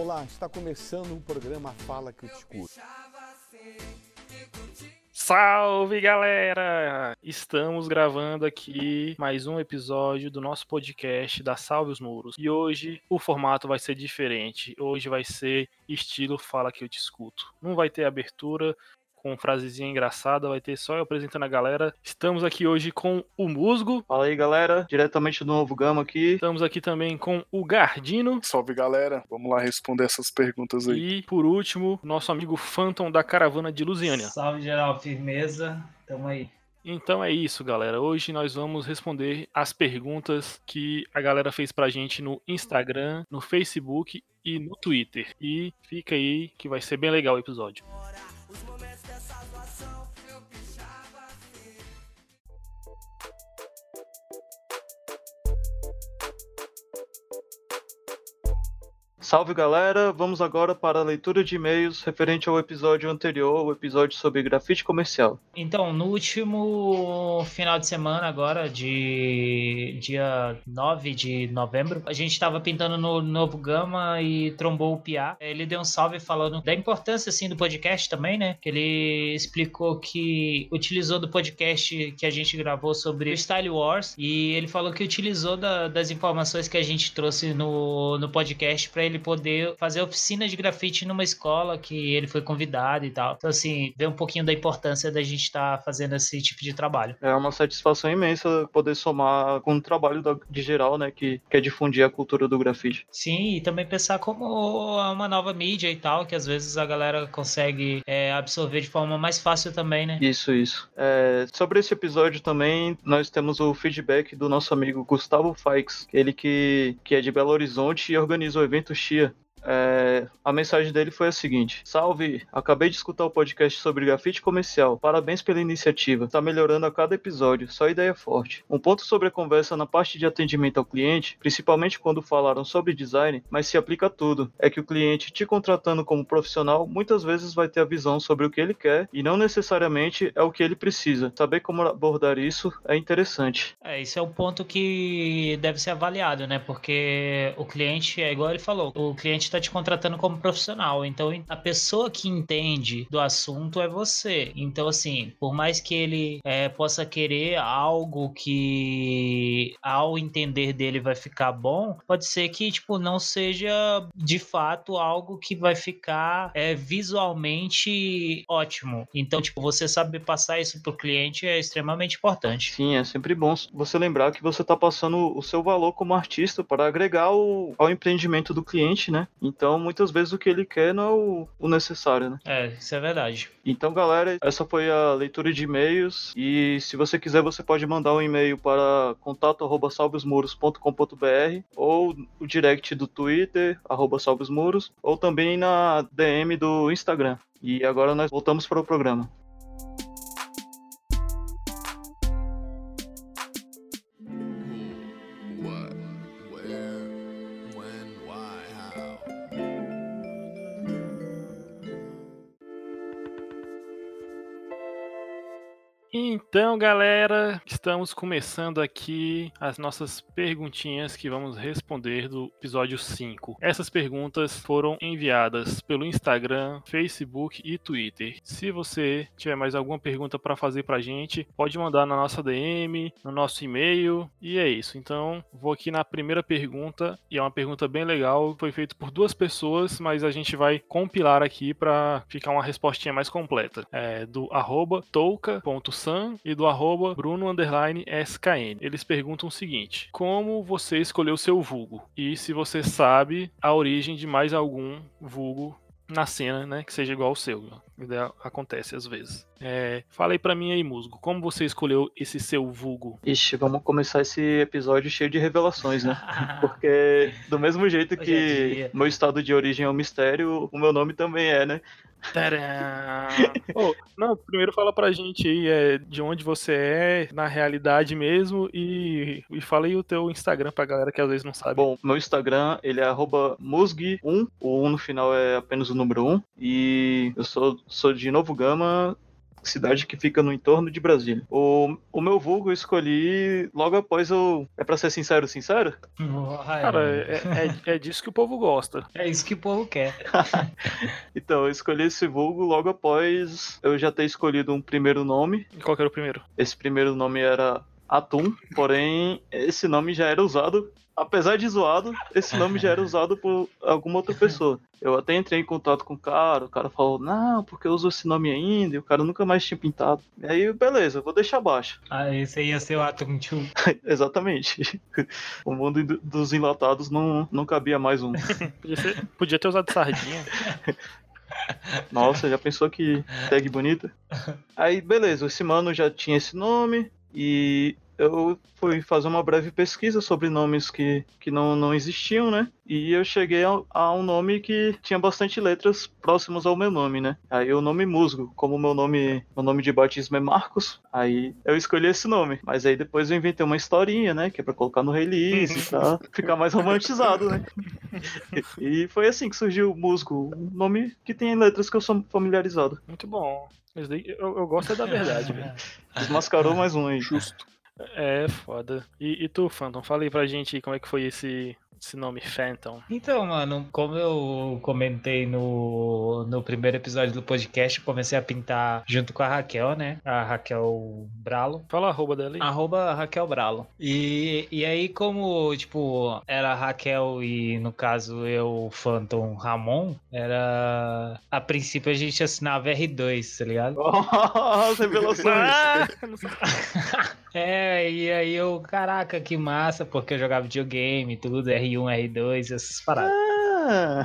Olá, está começando o programa Fala que eu te escuto. Salve galera! Estamos gravando aqui mais um episódio do nosso podcast da Salve os Muros. E hoje o formato vai ser diferente. Hoje vai ser estilo Fala que eu te escuto. Não vai ter abertura, com frasezinha engraçada, vai ter só eu apresentando a galera. Estamos aqui hoje com o Musgo. Fala aí, galera, diretamente do Novo Gama aqui. Estamos aqui também com o Gardino. Salve, galera. Vamos lá responder essas perguntas aí. E, por último, nosso amigo Phantom da Caravana de Lusiânia. Salve, geral, firmeza. Tamo aí. Então é isso, galera. Hoje nós vamos responder as perguntas que a galera fez pra gente no Instagram, no Facebook e no Twitter. E fica aí que vai ser bem legal o episódio. Salve galera, vamos agora para a leitura de e-mails referente ao episódio anterior, o episódio sobre grafite comercial. Então, no último final de semana agora, de dia 9 de novembro, a gente estava pintando no Novo Gama e trombou o Pia. Ele deu um salve falando da importância assim do podcast também, né? Que ele explicou que utilizou do podcast que a gente gravou sobre Style Wars e ele falou que utilizou da, das informações que a gente trouxe no, no podcast para ele poder fazer oficina de grafite numa escola que ele foi convidado e tal. Então, assim, vê um pouquinho da importância da gente estar tá fazendo esse tipo de trabalho. É uma satisfação imensa poder somar com o trabalho de geral, né, que quer difundir a cultura do grafite. Sim, e também pensar como uma nova mídia e tal, que às vezes a galera consegue é, absorver de forma mais fácil também, né? Isso, isso. É, sobre esse episódio também, nós temos o feedback do nosso amigo Gustavo Faix, ele que, que é de Belo Horizonte e organiza o evento existia. É, a mensagem dele foi a seguinte: Salve, acabei de escutar o podcast sobre grafite comercial. Parabéns pela iniciativa. Está melhorando a cada episódio, só ideia forte. Um ponto sobre a conversa na parte de atendimento ao cliente, principalmente quando falaram sobre design, mas se aplica a tudo, é que o cliente te contratando como profissional muitas vezes vai ter a visão sobre o que ele quer e não necessariamente é o que ele precisa. Saber como abordar isso é interessante. É, isso é um ponto que deve ser avaliado, né? Porque o cliente, é igual ele falou, o cliente está te contratando como profissional. Então, a pessoa que entende do assunto é você. Então, assim, por mais que ele é, possa querer algo que, ao entender dele, vai ficar bom, pode ser que, tipo, não seja de fato algo que vai ficar é, visualmente ótimo. Então, tipo, você saber passar isso pro cliente é extremamente importante. Sim, é sempre bom você lembrar que você está passando o seu valor como artista para agregar o, ao empreendimento do cliente, né? Então, muitas vezes o que ele quer não é o, o necessário, né? É, isso é verdade. Então, galera, essa foi a leitura de e-mails. E se você quiser, você pode mandar um e-mail para contato@salvesmuros.com.br ou o direct do Twitter, arroba salvesmuros, ou também na DM do Instagram. E agora nós voltamos para o programa. Então, galera, estamos começando aqui as nossas perguntinhas que vamos responder do episódio 5. Essas perguntas foram enviadas pelo Instagram, Facebook e Twitter. Se você tiver mais alguma pergunta para fazer pra gente, pode mandar na nossa DM, no nosso e-mail, e é isso. Então, vou aqui na primeira pergunta, e é uma pergunta bem legal, foi feito por duas pessoas, mas a gente vai compilar aqui para ficar uma respostinha mais completa. É do arroba touca.sam e do arroba Bruno SKN. Eles perguntam o seguinte: Como você escolheu seu vulgo? E se você sabe a origem de mais algum vulgo na cena, né? Que seja igual ao seu. Acontece às vezes. É, fala aí pra mim aí, Musgo, como você escolheu esse seu vulgo? Ixi, vamos começar esse episódio cheio de revelações, né? Porque do mesmo jeito que meu estado de origem é um mistério, o meu nome também é, né? Oh, não, primeiro fala pra gente aí é, de onde você é, na realidade mesmo, e, e fala aí o teu Instagram pra galera que às vezes não sabe. Bom, meu Instagram, ele é musg1, o 1 no final é apenas o número 1, e eu sou, sou de Novo Gama, cidade que fica no entorno de Brasília. O, o meu vulgo eu escolhi logo após eu. É pra ser sincero, sincero? Cara, é, é, é disso que o povo gosta. É isso que o povo quer. então, eu escolhi esse vulgo logo após eu já ter escolhido um primeiro nome. E qual que era o primeiro? Esse primeiro nome era Atum, porém esse nome já era usado, apesar de zoado, esse nome já era usado por alguma outra pessoa. Eu até entrei em contato com o cara, o cara falou, não, porque eu uso esse nome ainda, e o cara nunca mais tinha pintado. E aí, beleza, vou deixar abaixo. Ah, esse ia ser o Atum 2. Exatamente. O mundo dos enlatados não, não cabia mais um. podia, ser, podia ter usado sardinha. Nossa, já pensou que tag bonita? Aí, beleza, esse mano já tinha esse nome, e eu fui fazer uma breve pesquisa sobre nomes que, que não, não existiam, né? E eu cheguei a, a, um nome que tinha bastante letras próximos ao meu nome, né? Aí o nome Musgo, como meu nome, meu nome de batismo é Marcos, aí eu escolhi esse nome. Mas aí depois eu inventei uma historinha, né? Que é pra colocar no release, pra ficar mais romantizado, né? e foi assim que surgiu Musgo, um nome que tem letras que eu sou familiarizado. Muito bom. Eu, eu gosto é da verdade, velho. Desmascarou mais um aí. Justo. É, foda. E, e tu, Phantom, fala aí pra gente como é que foi esse, esse nome Phantom? Então, mano, como eu comentei no, no primeiro episódio do podcast, comecei a pintar junto com a Raquel, né? A Raquel Bralo. Fala a arroba dela aí. Arroba Raquel Bralo. E, e aí, como, tipo, era a Raquel e, no caso, eu, Phantom Ramon, era... A princípio a gente assinava R2, tá ligado? Oh, revelações! é, e aí eu, caraca, que massa, porque eu jogava videogame tudo, R R1, R2, essas paradas. Ah.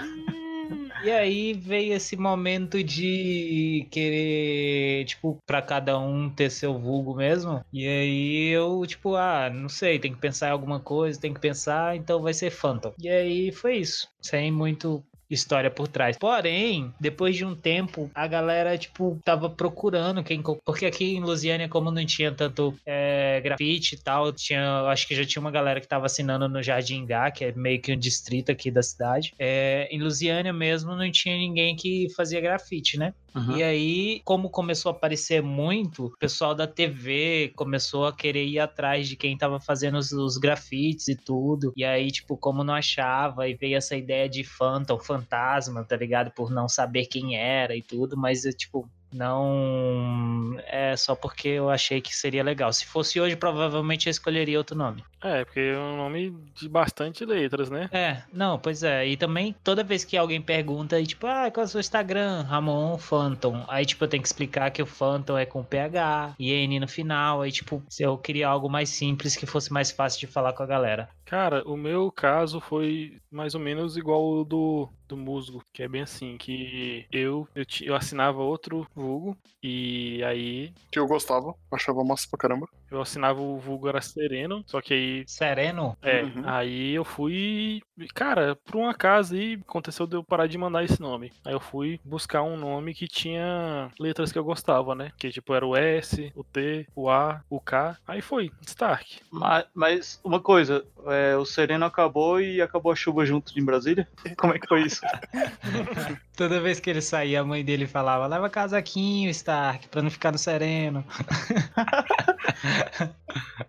E aí veio esse momento de querer, tipo, para cada um ter seu vulgo mesmo. E aí eu, tipo, ah, não sei, tem que pensar em alguma coisa, tem que pensar, então vai ser Phantom. E aí foi isso. Sem muito história por trás. Porém, depois de um tempo, a galera, tipo, tava procurando quem. Porque aqui em Lusiânia, como não tinha tanto é, grafite e tal, tinha. Acho que já tinha uma galera que tava assinando no Jardim Gá, que é meio que um distrito aqui da cidade. É, em Lusiânia mesmo não tinha ninguém que fazia grafite, né? Uhum. E aí, como começou a aparecer muito, o pessoal da TV começou a querer ir atrás de quem tava fazendo os, os grafites e tudo. E aí, tipo, como não achava, e veio essa ideia de Phantom, fantasma, tá ligado? Por não saber quem era e tudo, mas, tipo, não é só porque eu achei que seria legal. Se fosse hoje, provavelmente eu escolheria outro nome. É, porque é um nome de bastante letras, né? É, não, pois é. E também, toda vez que alguém pergunta, tipo, ah, qual é o seu Instagram? Ramon Phantom. Aí, tipo, eu tenho que explicar que o Phantom é com PH e N no final. Aí, tipo, eu queria algo mais simples que fosse mais fácil de falar com a galera. Cara, o meu caso foi mais ou menos igual o do, do musgo, que é bem assim, que eu, eu, eu assinava outro vulgo e aí... Que eu gostava, achava massa pra caramba. Eu assinava o vulgo era Sereno, só que aí... Sereno? É, uhum. aí eu fui... Cara, por um acaso aí, aconteceu de eu parar de mandar esse nome. Aí eu fui buscar um nome que tinha letras que eu gostava, né? Que tipo era o S, o T, o A, o K. Aí foi, Stark. Mas, mas uma coisa, é, o Sereno acabou e acabou a chuva junto de Brasília? Como é que foi isso? Toda vez que ele saía, a mãe dele falava: leva casaquinho, Stark, pra não ficar no sereno.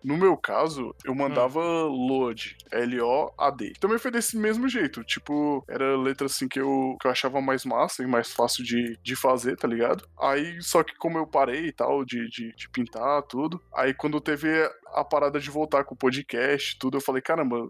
No meu caso, eu mandava load, L-O-A-D. Também foi desse mesmo jeito. Tipo, era letra assim que eu, que eu achava mais massa e mais fácil de, de fazer, tá ligado? Aí, só que como eu parei e tal, de, de, de pintar tudo, aí quando teve a parada de voltar com o podcast tudo, eu falei, caramba,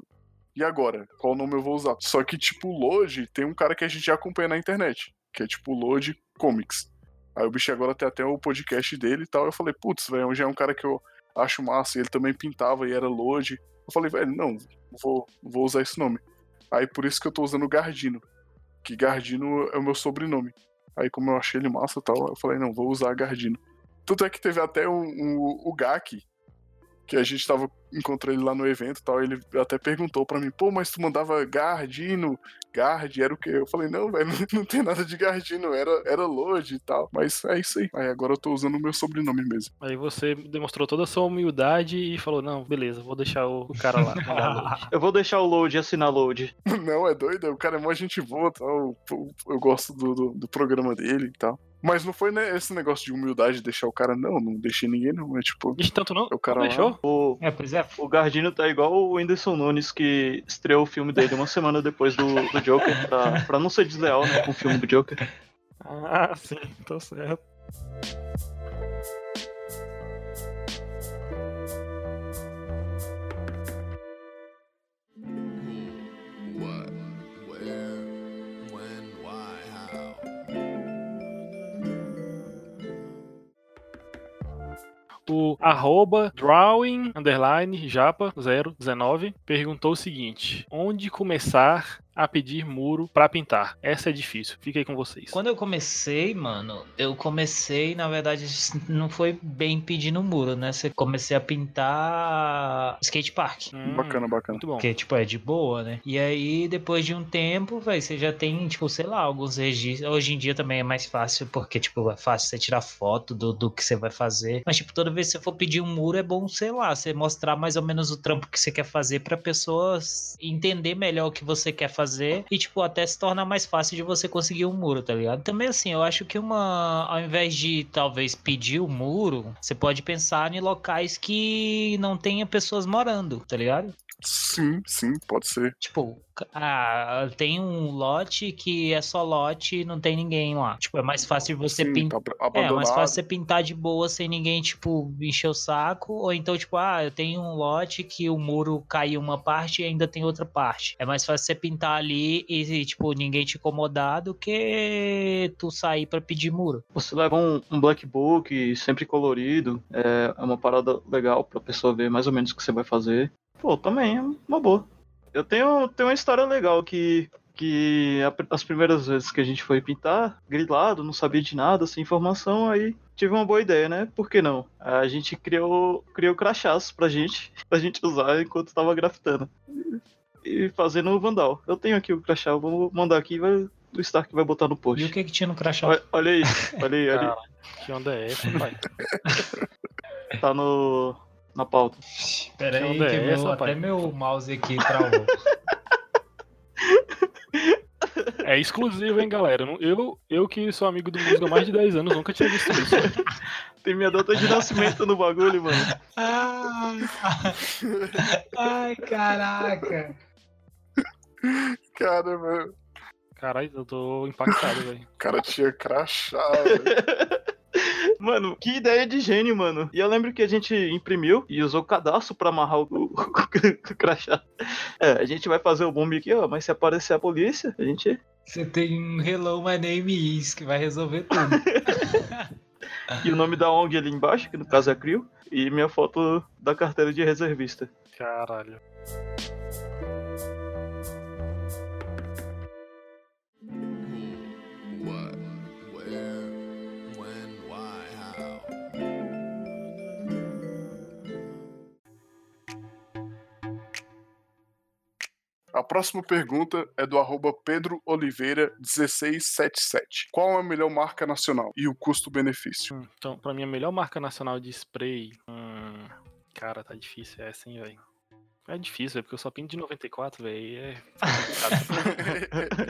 e agora? Qual nome eu vou usar? Só que, tipo, Load tem um cara que a gente já acompanha na internet, que é tipo Load Comics. Aí o bicho agora tem até o podcast dele e tal. Eu falei, putz, velho, já é um cara que eu acho massa. E ele também pintava e era Load. Eu falei, velho, não, vou, vou usar esse nome. Aí por isso que eu tô usando Gardino. Que Gardino é o meu sobrenome. Aí como eu achei ele massa e tal, eu falei, não, vou usar Gardino. Tanto é que teve até um, um, o Gak, que a gente tava encontrei ele lá no evento e tal, ele até perguntou para mim, pô, mas tu mandava Gardino, Gard, era o quê? Eu falei, não, velho, não, tem nada de Gardino, era, era Lodi e tal, mas é isso aí. Aí agora eu tô usando o meu sobrenome mesmo. Aí você demonstrou toda a sua humildade e falou, não, beleza, vou deixar o, cara lá. eu vou deixar o Load assinar Load. não, é doido, o cara é mó gente boa tal, eu, eu gosto do, do, do programa dele e tal. Mas não foi né, esse negócio de humildade de deixar o cara, não, não deixei ninguém, não. É tipo, Ixi, tanto não? é o cara Não lá. deixou? O, É, pois é. o Gardino tá igual o Whindersson Nunes, que estreou o filme dele uma semana depois do, do Joker, pra, pra não ser desleal né, com o filme do Joker. Ah, sim, tá certo. O arroba drawing underline japa 019 perguntou o seguinte: Onde começar a pedir muro pra pintar? Essa é difícil. Fica aí com vocês. Quando eu comecei, mano, eu comecei, na verdade, não foi bem pedindo muro, né? Você comecei a pintar skatepark. Hum, Bacana, bacana. Muito bom. Porque, tipo, é de boa, né? E aí, depois de um tempo, velho, você já tem, tipo, sei lá, alguns registros. Hoje em dia também é mais fácil, porque, tipo, é fácil você tirar foto do, do que você vai fazer. Mas, tipo, toda vez que você for pedir um muro, é bom, sei lá, você mostrar mais ou menos o trampo que você quer fazer pra pessoas entender melhor o que você quer fazer e, tipo, até se tornar mais fácil de você conseguir um muro, tá ligado? Também, assim, eu acho que uma. Ao invés de talvez pedir o muro, você pode pensar em locais que não tenha pessoas morando, tá ligado? Sim, sim, pode ser. Tipo, ah, tem um lote que é só lote e não tem ninguém lá. Tipo, é mais fácil você sim, pintar. tá É, mais fácil você pintar de boa sem ninguém, tipo, encher o saco. Ou então, tipo, ah, eu tenho um lote que o muro caiu uma parte e ainda tem outra parte. É mais fácil você pintar ali e, tipo, ninguém te incomodar do que tu sair pra pedir muro. Você leva um, um black book sempre colorido, é, é uma parada legal pra pessoa ver mais ou menos o que você vai fazer. Pô, também é uma boa. Eu tenho, tenho uma história legal que, que a- as primeiras vezes que a gente foi pintar, grilado, não sabia de nada, sem informação, aí tive uma boa ideia, né? Por que não? A gente criou, criou crachás pra gente, pra gente usar enquanto tava grafitando. E fazendo o vandal. Eu tenho aqui o crachá, eu vou mandar aqui, vai, o Stark vai botar no E post. o que que tinha no crachá? Olha, olha aí, olha aí, olha aí. Cara, que onda é essa, pai? Tá no, na pauta. Pera aí, que meu, essa, até pai? meu mouse aqui travou. É exclusivo, hein, galera? Eu Eu, que sou amigo do músico há mais de 10 anos, nunca tinha visto isso. Tem minha data de nascimento no bagulho, mano. Ai, ai, caraca. Cara, velho. Caralho, eu tô impactado, velho. O cara tinha crachá, velho. Mano, que ideia de gênio, mano. E eu lembro que a gente imprimiu e usou cadastro pra amarrar o, o- o crachá. É, a gente vai fazer o bombe aqui, ó. Mas se aparecer a polícia, a gente. Você tem um Hello My Name Is que vai resolver tudo. E o nome da ONG ali embaixo, que no caso é a CRIO. E minha foto da carteira de reservista. Caralho. A próxima pergunta é do arroba Pedro Oliveira 1677. Qual é a melhor marca nacional e o custo-benefício? Hum, Então, pra mim, a melhor marca nacional de spray. Hum, cara, tá difícil essa, hein, velho. É difícil, velho, porque eu só pinto de 94, velho. e É. complicado.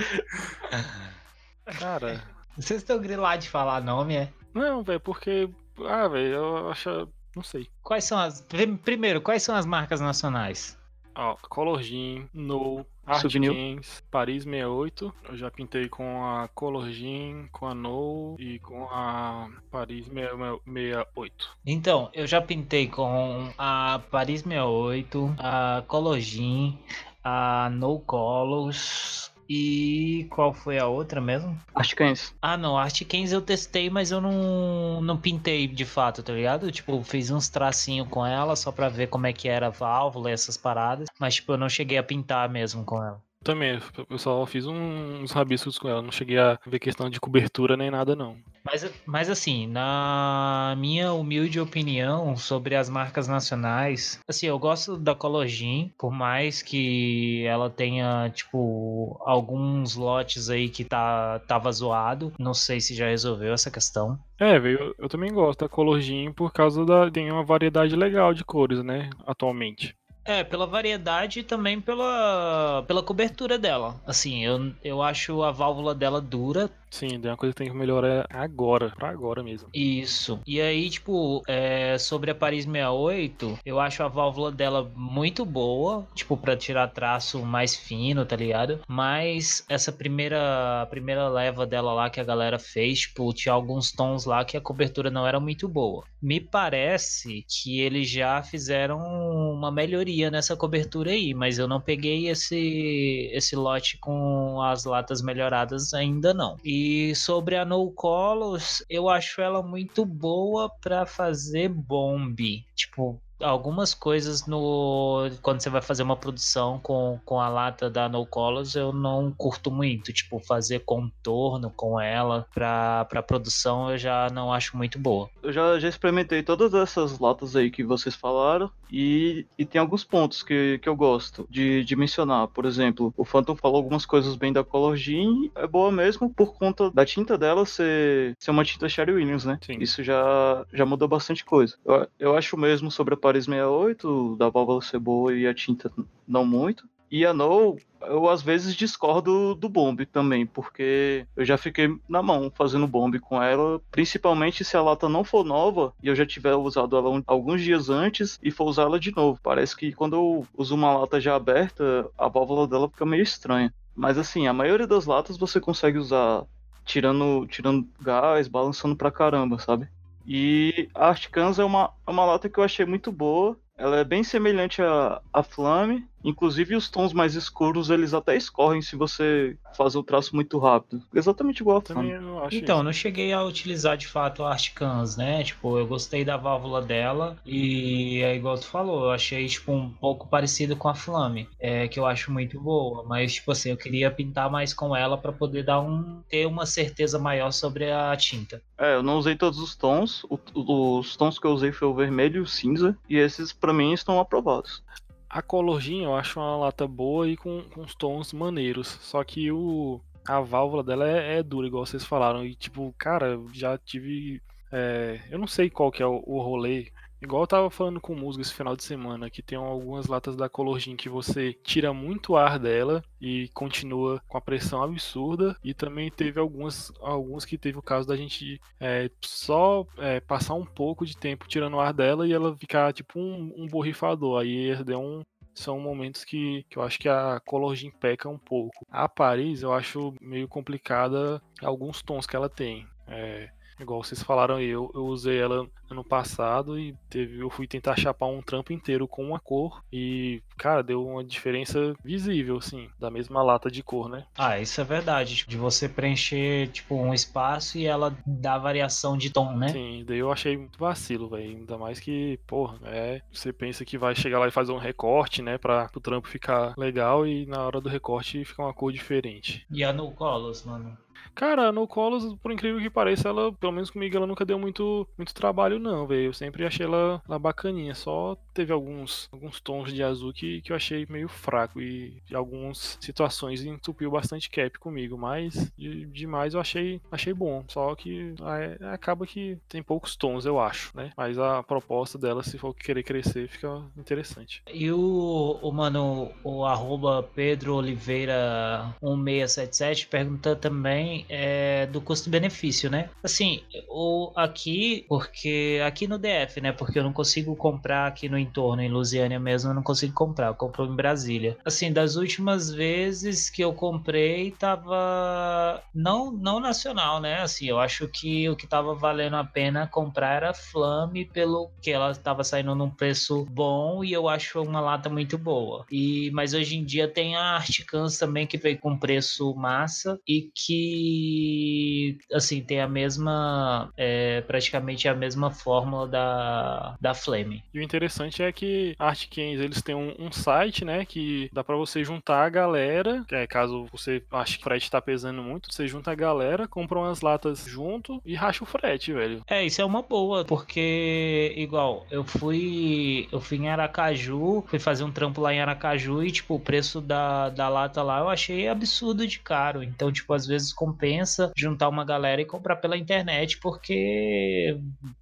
cara. Vocês estão grilados de falar nome, é? Não, velho, porque. Ah, velho, eu acho. Não sei. Quais são as. prim- Primeiro, quais são as marcas nacionais? Ó, Color Jean, No, Art Souvenir. Games, Paris 68. Eu já pintei com a Color Jean, com a No e com a Paris 68. Então, eu já pintei com a Paris 68, a Cologin, a No Colors e qual foi a outra mesmo? Acho que isso. Ah, não, a Art Cans eu testei, mas eu não, não pintei de fato, tá ligado? Tipo, fiz uns tracinhos com ela só pra ver como é que era a válvula e essas paradas, mas tipo, eu não cheguei a pintar mesmo com ela. Também, eu só fiz uns rabiscos com ela, não cheguei a ver questão de cobertura nem nada, não. Mas, mas assim, na minha humilde opinião sobre as marcas nacionais, assim, eu gosto da Cologin, por mais que ela tenha, tipo, alguns lotes aí que tá, tava zoado. Não sei se já resolveu essa questão. É, velho, eu, também gosto da Color Jean por causa da. Tem uma variedade legal de cores, né, atualmente. É, pela variedade e também pela, pela cobertura dela. Assim, eu, eu acho a válvula dela dura. Sim, é uma coisa que tem que melhorar agora, pra agora mesmo. Isso. E aí, tipo, é, sobre a Paris 68, eu acho a válvula dela muito boa, tipo, pra tirar traço mais fino, tá ligado? Mas essa primeira, primeira leva dela lá que a galera fez, tipo, tinha alguns tons lá que a cobertura não era muito boa. Me parece que eles já fizeram uma melhoria nessa cobertura aí, mas eu não peguei esse, esse lote com as latas melhoradas ainda não. E sobre a No Colors, eu acho ela muito boa para fazer bomb. Tipo, algumas coisas no quando você vai fazer uma produção com, com a lata da No Colors eu não curto muito, tipo fazer contorno com ela pra, pra produção eu já não acho muito boa. Eu já, já experimentei todas essas latas aí que vocês falaram e, e tem alguns pontos que, que eu gosto de, de mencionar. Por exemplo, o Phantom falou algumas coisas bem da Color Jean, é boa mesmo por conta da tinta dela ser, ser uma tinta Sherry Williams, né? Sim. Isso já, já mudou bastante coisa. Eu, eu acho mesmo sobre a Paris 68, da ser boa e a tinta não muito. E a No, eu às vezes discordo do bombe também, porque eu já fiquei na mão fazendo bombe com ela, principalmente se a lata não for nova e eu já tiver usado ela alguns dias antes e for usar ela de novo. Parece que quando eu uso uma lata já aberta, a válvula dela fica meio estranha. Mas assim, a maioria das latas você consegue usar tirando, tirando gás, balançando pra caramba, sabe? E a Articans é uma, é uma lata que eu achei muito boa. Ela é bem semelhante à, à Flame. Inclusive os tons mais escuros eles até escorrem se você fazer o traço muito rápido. Exatamente igual a Também Flame. eu acho Então, isso. não cheguei a utilizar de fato a Articans, né? Tipo, eu gostei da válvula dela e é igual tu falou, eu achei tipo um pouco parecido com a Flame, é que eu acho muito boa, mas tipo assim, eu queria pintar mais com ela pra poder dar um ter uma certeza maior sobre a tinta. É, eu não usei todos os tons. O- os tons que eu usei foi o vermelho e o cinza. E esses pra mim estão aprovados. A Color Jean eu acho uma lata boa e com, com uns tons maneiros. Só que o, a válvula dela é, é dura, igual vocês falaram. E tipo, cara, já tive. é, eu não sei qual que é o, o rolê. Igual eu tava falando com o Musgo esse final de semana, que tem algumas latas da Color Jean que você tira muito ar dela e continua com a pressão absurda. E também teve algumas, alguns que teve o caso da gente é, só é, passar um pouco de tempo tirando ar dela e ela ficar tipo um, um borrifador. Aí deu um, são momentos que, que eu acho que a Color Jean peca um pouco. A Paris eu acho meio complicada alguns tons que ela tem. É, igual vocês falaram aí, eu, eu usei ela ano passado e teve, eu fui tentar chapar um trampo inteiro com uma cor e, cara, deu uma diferença visível, assim, da mesma lata de cor, né? Ah, isso é verdade, tipo, de você preencher tipo um espaço e ela dá variação de tom, né? Sim, daí eu achei muito vacilo, velho. Ainda mais que, porra, é. Você pensa que vai chegar lá e fazer um recorte, né? Pra o trampo ficar legal e na hora do recorte fica uma cor diferente. E a No Colors, mano. Cara, no Colos, por incrível que pareça, ela, pelo menos comigo, ela nunca deu muito, muito trabalho, não, velho. Eu sempre achei ela, ela bacaninha. Só teve alguns, alguns tons de azul que, que eu achei meio fraco e algumas situações entupiu bastante cap comigo. Mas de, demais eu achei, achei bom. Só que é, acaba que tem poucos tons, eu acho, né? Mas a proposta dela, se for querer crescer, fica interessante. E o, o mano, o arroba Pedro Oliveira 1677 pergunta também é, do custo-benefício, né? Assim, o, aqui, porque aqui no DF, né? Porque eu não consigo comprar aqui no entorno, em Lusiânia mesmo, eu não consigo comprar, eu compro em Brasília. Assim, das últimas vezes que eu comprei, tava não, não nacional, né? Assim, eu acho que o que tava valendo a pena comprar era Flame, pelo que ela tava saindo num preço bom e eu acho uma lata muito boa. E mas hoje em dia tem a Articans também que veio com preço massa e que assim tem a mesma é, praticamente a mesma fórmula da da Flame. E o interessante é que a Artcans, eles têm um, um site, né, que dá pra você juntar a galera, que é, caso você ache que o frete tá pesando muito, você junta a galera, compra umas latas junto e racha o frete, velho. É, isso é uma boa, porque igual, eu fui eu fui em Aracaju, fui fazer um trampo lá em Aracaju e tipo, o preço da, da lata lá eu achei absurdo de caro. Então, tipo, às vezes compensa juntar uma galera e comprar pela internet, porque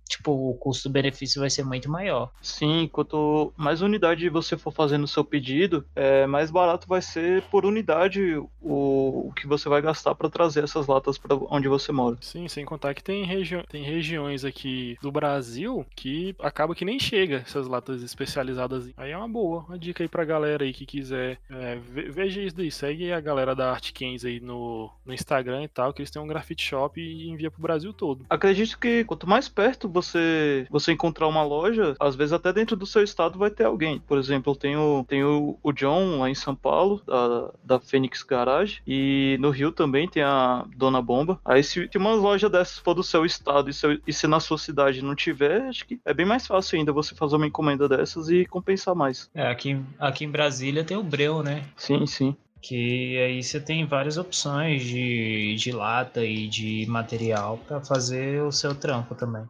tipo, o custo-benefício vai ser muito maior. Sim, quanto mais unidade você for fazendo o seu pedido, é, mais barato vai ser por unidade o, o que você vai gastar para trazer essas latas para onde você mora. Sim, sem contar que tem, regi tem regiões aqui do Brasil que acaba que nem chega essas latas especializadas. Aí é uma boa, uma dica aí pra galera aí que quiser. É, ve- veja isso daí, segue a galera da Art Kens aí no, no Instagram e tal, que eles têm um grafite shop e envia pro Brasil todo. Acredito que quanto mais perto você você encontrar uma loja, às vezes até dentro do seu estado vai ter alguém. Por exemplo, eu tenho, tenho o John lá em São Paulo, da, da Fênix Garage, e no Rio também tem a Dona Bomba. Aí se, se uma loja dessas for do seu estado e, seu- e se na sua cidade não tiver, acho que é bem mais fácil ainda você fazer uma encomenda dessas e compensar mais. É, aqui, aqui em Brasília tem o Breu, né? Sim, sim. Que aí você tem várias opções de, de lata e de material para fazer o seu trampo também.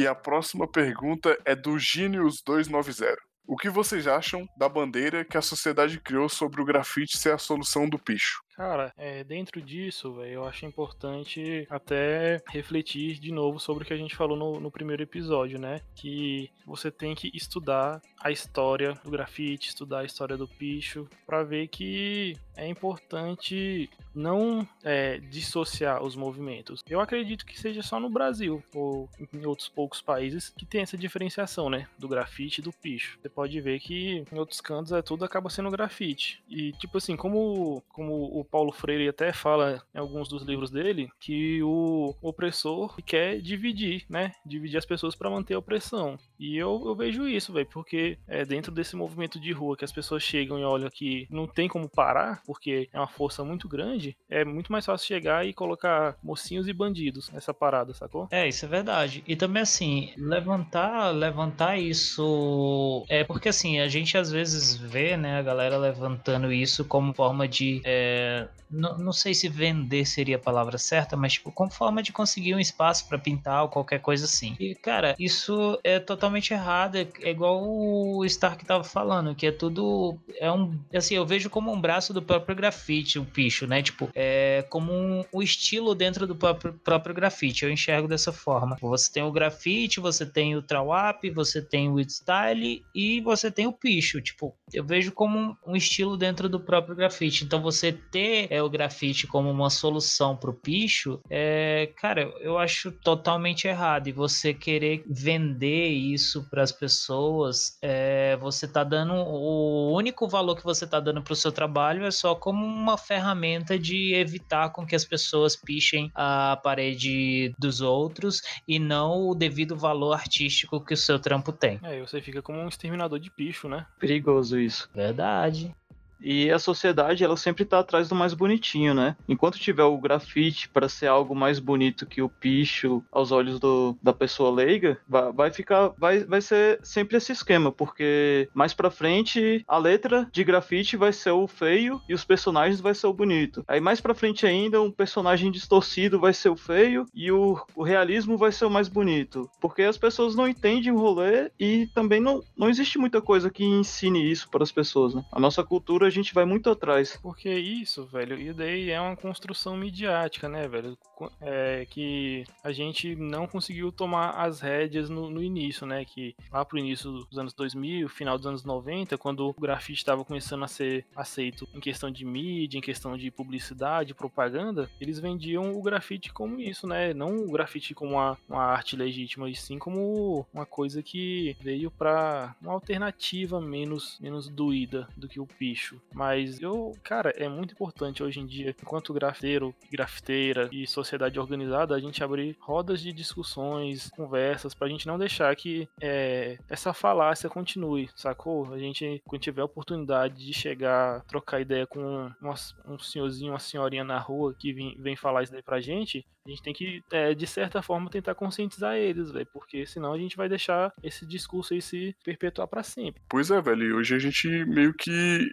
E a próxima pergunta é do Genius 290. O que vocês acham da bandeira que a sociedade criou sobre o grafite ser a solução do picho? Cara, é, dentro disso, velho, eu acho importante até refletir de novo sobre o que a gente falou no, no primeiro episódio, né? Que você tem que estudar a história do grafite, estudar a história do picho, pra ver que é importante não é, dissociar os movimentos. Eu acredito que seja só no Brasil ou em outros poucos países que tem essa diferenciação, né? Do grafite e do picho. Você pode ver que em outros cantos é tudo acaba sendo grafite. E tipo assim, como, como o Paulo Freire até fala em alguns dos livros dele, que o opressor quer dividir, né? Dividir as pessoas para manter a opressão. E eu, eu vejo isso, velho, porque é dentro desse movimento de rua que as pessoas chegam e olham que não tem como parar, porque é uma força muito grande, é muito mais fácil chegar e colocar mocinhos e bandidos nessa parada, sacou? É, isso é verdade. E também assim, levantar, levantar isso é porque assim, a gente às vezes vê, né, a galera levantando isso como forma de é, não, sei se vender seria a palavra certa, mas tipo, como forma de conseguir um espaço para pintar ou qualquer coisa assim. E cara, isso é totalmente errado, é, é igual o Stark tava falando, que é tudo é um assim, eu vejo como um braço do próprio grafite, o picho, né? Tipo, é como um, um estilo dentro do próprio, próprio grafite. Eu enxergo dessa forma. Você tem o grafite, você tem o trawap, você tem o style e você tem o picho. Tipo, eu vejo como um, um estilo dentro do próprio grafite. Então, você ter é, o grafite como uma solução pro picho, é, cara, eu acho totalmente errado. E você querer vender isso para as pessoas, é, você tá dando o único valor que você tá dando pro seu trabalho é só como uma ferramenta de evitar com que as pessoas pichem a parede dos outros e não o devido valor artístico que o seu trampo tem. É, você fica como um exterminador de picho, né? Perigoso isso. Verdade. E a sociedade, ela sempre tá atrás do mais bonitinho, né? Enquanto tiver o grafite para ser algo mais bonito que o picho aos olhos do, da pessoa leiga, vai, vai ficar, vai, vai ser sempre esse esquema, porque mais pra frente a letra de grafite vai ser o feio e os personagens vai ser o bonito. Aí mais pra frente ainda um personagem distorcido vai ser o feio e o, o realismo vai ser o mais bonito, porque as pessoas não entendem o rolê e também não, não existe muita coisa que ensine isso para as pessoas, né? A nossa cultura a gente vai muito atrás. Porque isso, velho, e daí é uma construção midiática, né, velho? É que a gente não conseguiu tomar as rédeas no, no início, né? Que lá pro início dos anos 2000, final dos anos 90, quando o grafite estava começando a ser aceito em questão de mídia, em questão de publicidade, propaganda, eles vendiam o grafite como isso, né? Não o grafite como uma, uma arte legítima, e sim como uma coisa que veio pra uma alternativa menos, menos doída do que o picho. Mas eu, cara, é muito importante hoje em dia, enquanto grafiteiro, grafiteira e sociedade organizada, a gente abrir rodas de discussões, conversas, pra gente não deixar que é, essa falácia continue, sacou? A gente, quando tiver a oportunidade de chegar, trocar ideia com uma- um senhorzinho, uma senhorinha na rua que vem, vem falar isso daí pra gente, a gente tem que, é, de certa forma, tentar conscientizar eles, velho, porque senão a gente vai deixar esse discurso aí se perpetuar pra sempre. Pois é, velho, hoje a gente meio que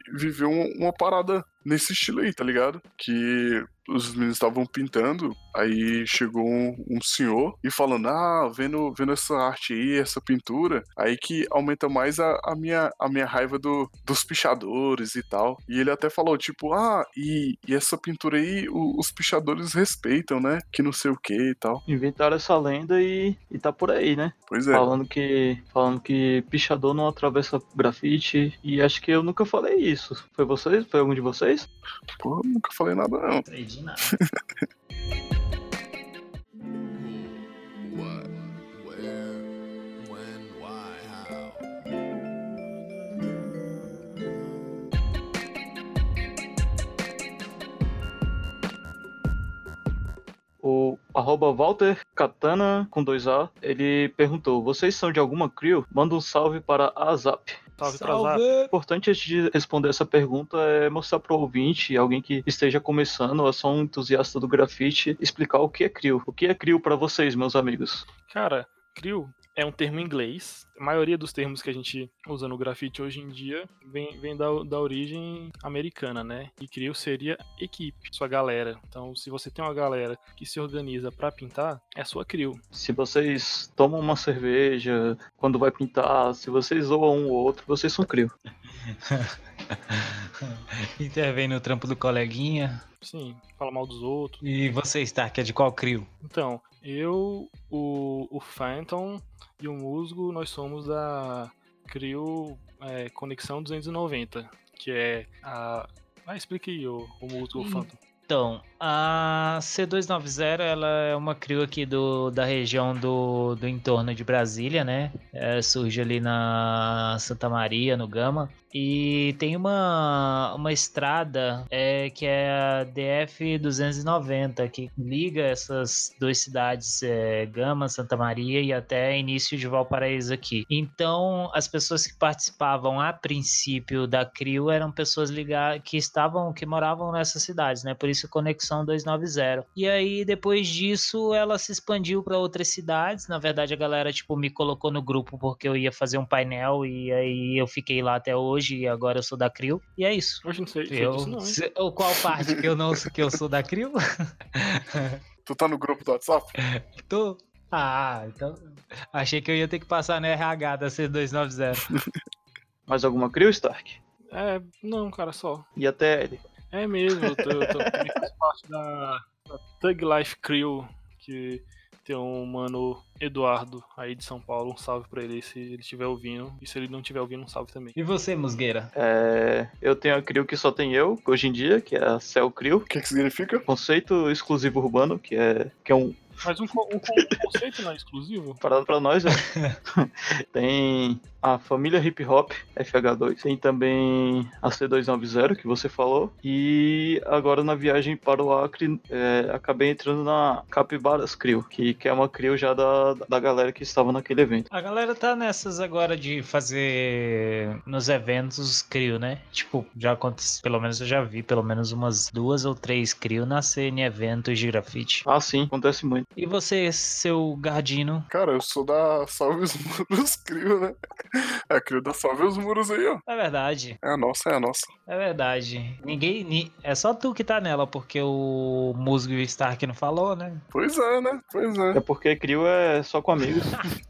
uma, uma parada nesse estilo aí, tá ligado? Que os meninos estavam pintando, aí chegou um, um senhor e falando, ah, vendo, vendo essa arte aí, essa pintura, aí que aumenta mais a, a minha, a minha raiva do, dos pichadores e tal. E ele até falou, tipo, ah, e, e essa pintura aí o- os pichadores respeitam, né? Que não sei o que e tal. Inventaram essa lenda e, e tá por aí, né? Pois é. Falando que falando que pichador não atravessa grafite. E acho que eu nunca falei isso. Foi vocês? Foi algum de vocês? Pô, nunca falei nada, não. O arroba Walter Katana com 2A, ele perguntou: Vocês são de alguma crew? Manda um salve para a Zap. Salve, atrasado. O importante antes de responder essa pergunta é mostrar para o ouvinte, alguém que esteja começando ou é só um entusiasta do grafite, explicar o que é CRIO. O que é CRIO para vocês, meus amigos? Cara, CRIO é um termo em inglês. A maioria dos termos que a gente usa no grafite hoje em dia vem, vem da, da origem americana, né? E CRIO seria equipe, sua galera. Então, se você tem uma galera que se organiza pra pintar, é sua CRIO. Se vocês tomam uma cerveja quando vai pintar, se vocês zoam um ou outro, vocês são CRIO. Intervém no trampo do coleguinha. Sim, fala mal dos outros. E você, Stark, é de qual crio? Então, eu, o, o Phantom e o Musgo, nós somos da CRIO é, Conexão 290, que é a... Ah, explica aí, o, o Musgo, o Hum. Phantom. Então, a C290 ela é uma crew aqui do, da região do, do entorno de Brasília, né? É, surge ali na Santa Maria, no Gama. E tem uma, uma estrada é, que é a DF-290, que liga essas duas cidades, é, Gama, Santa Maria e até início de Valparaíso aqui. Então, as pessoas que participavam a princípio da CRIO eram pessoas ligadas que estavam, que moravam nessas cidades, né? Por isso Conexão 290. E aí, depois disso, ela se expandiu para outras cidades. Na verdade, a galera, tipo, me colocou no grupo porque eu ia fazer um painel e aí eu fiquei lá até hoje e agora eu sou da CRIO. E é isso. Hoje não sei, sei Eu, disso não, hein? se- ou qual parte que eu não que eu sou da CRIO? Tu tá no grupo do WhatsApp? Tô. Ah, então. Achei que eu ia ter que passar no RH da C290. Mais alguma CRIO, Stark? É, não, cara, só. E a TL? É mesmo, eu, tô, eu tô, faço parte da, da Thug Life Crew, que tem um mano Eduardo aí de São Paulo. Um salve pra ele se ele estiver ouvindo. E se ele não estiver ouvindo, um salve também. E você, Musgueira? É, eu tenho a CRIO que só tem eu, hoje em dia, que é a Cell CRIO. O que que significa? Conceito exclusivo urbano, que é, que é um Mas um, um co- conceito não é exclusivo? parada pra nós, né? tem a família Hip Hop FH2, tem também a C290 que você falou, e agora na viagem para o Acre é, acabei entrando na Capibaras Crio, que, que é uma Crio já da, da galera que estava naquele evento. A galera tá nessas agora de fazer nos eventos crio, né? Tipo, já aconteceu, pelo menos eu já vi pelo menos umas duas ou três crio nascer em eventos de grafite. Ah, sim, acontece muito. E você, seu Gardino? Cara, eu sou da Salve os Muros Crio, né? É a Crio da Salve os Muros aí, ó. É verdade, É a nossa, é a nossa. é verdade. Ninguém. ni- É só tu que tá nela, porque o Musgo e o Stark não falou, né? Pois é, né? Pois é. É porque Crio é só com amigos.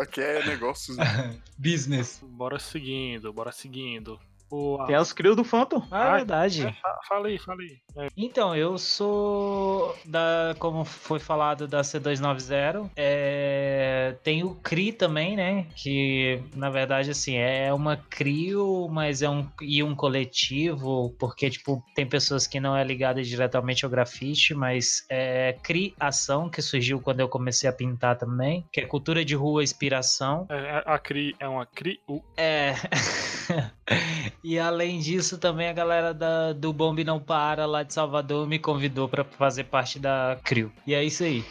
Aqui é negócios. Business. Bora seguindo, bora seguindo. O, Tem as Crio do Phantom. Ah, é verdade. é, fa- fala aí, fala aí. É, Então, eu sou da, como foi falado, da C290. É, tem o CRI também, né? Que na verdade, assim, é uma CRIO, mas é um e um coletivo, porque, tipo, tem pessoas que não é ligada diretamente ao grafite, mas é CRI Ação, que surgiu quando eu comecei a pintar também, que é cultura de rua inspiração. é, a CRI é uma CRI. É. e além disso, também a galera da, do Bombe Não Para lá de Salvador me convidou pra fazer parte da CRIO. E é isso aí.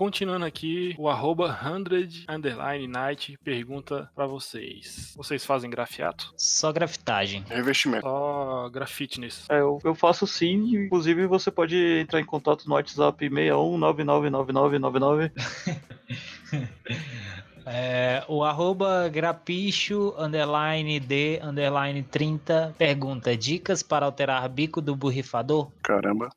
Continuando aqui, o arroba 100 underline night pergunta pra vocês. Vocês fazem grafiato? Só grafitagem. Revestimento. Só grafite nisso. É, eu, eu faço sim, inclusive você pode entrar em contato no WhatsApp 61999999. É, o arroba grapicho underline d underline 30 pergunta dicas para alterar bico do borrifador? Caramba.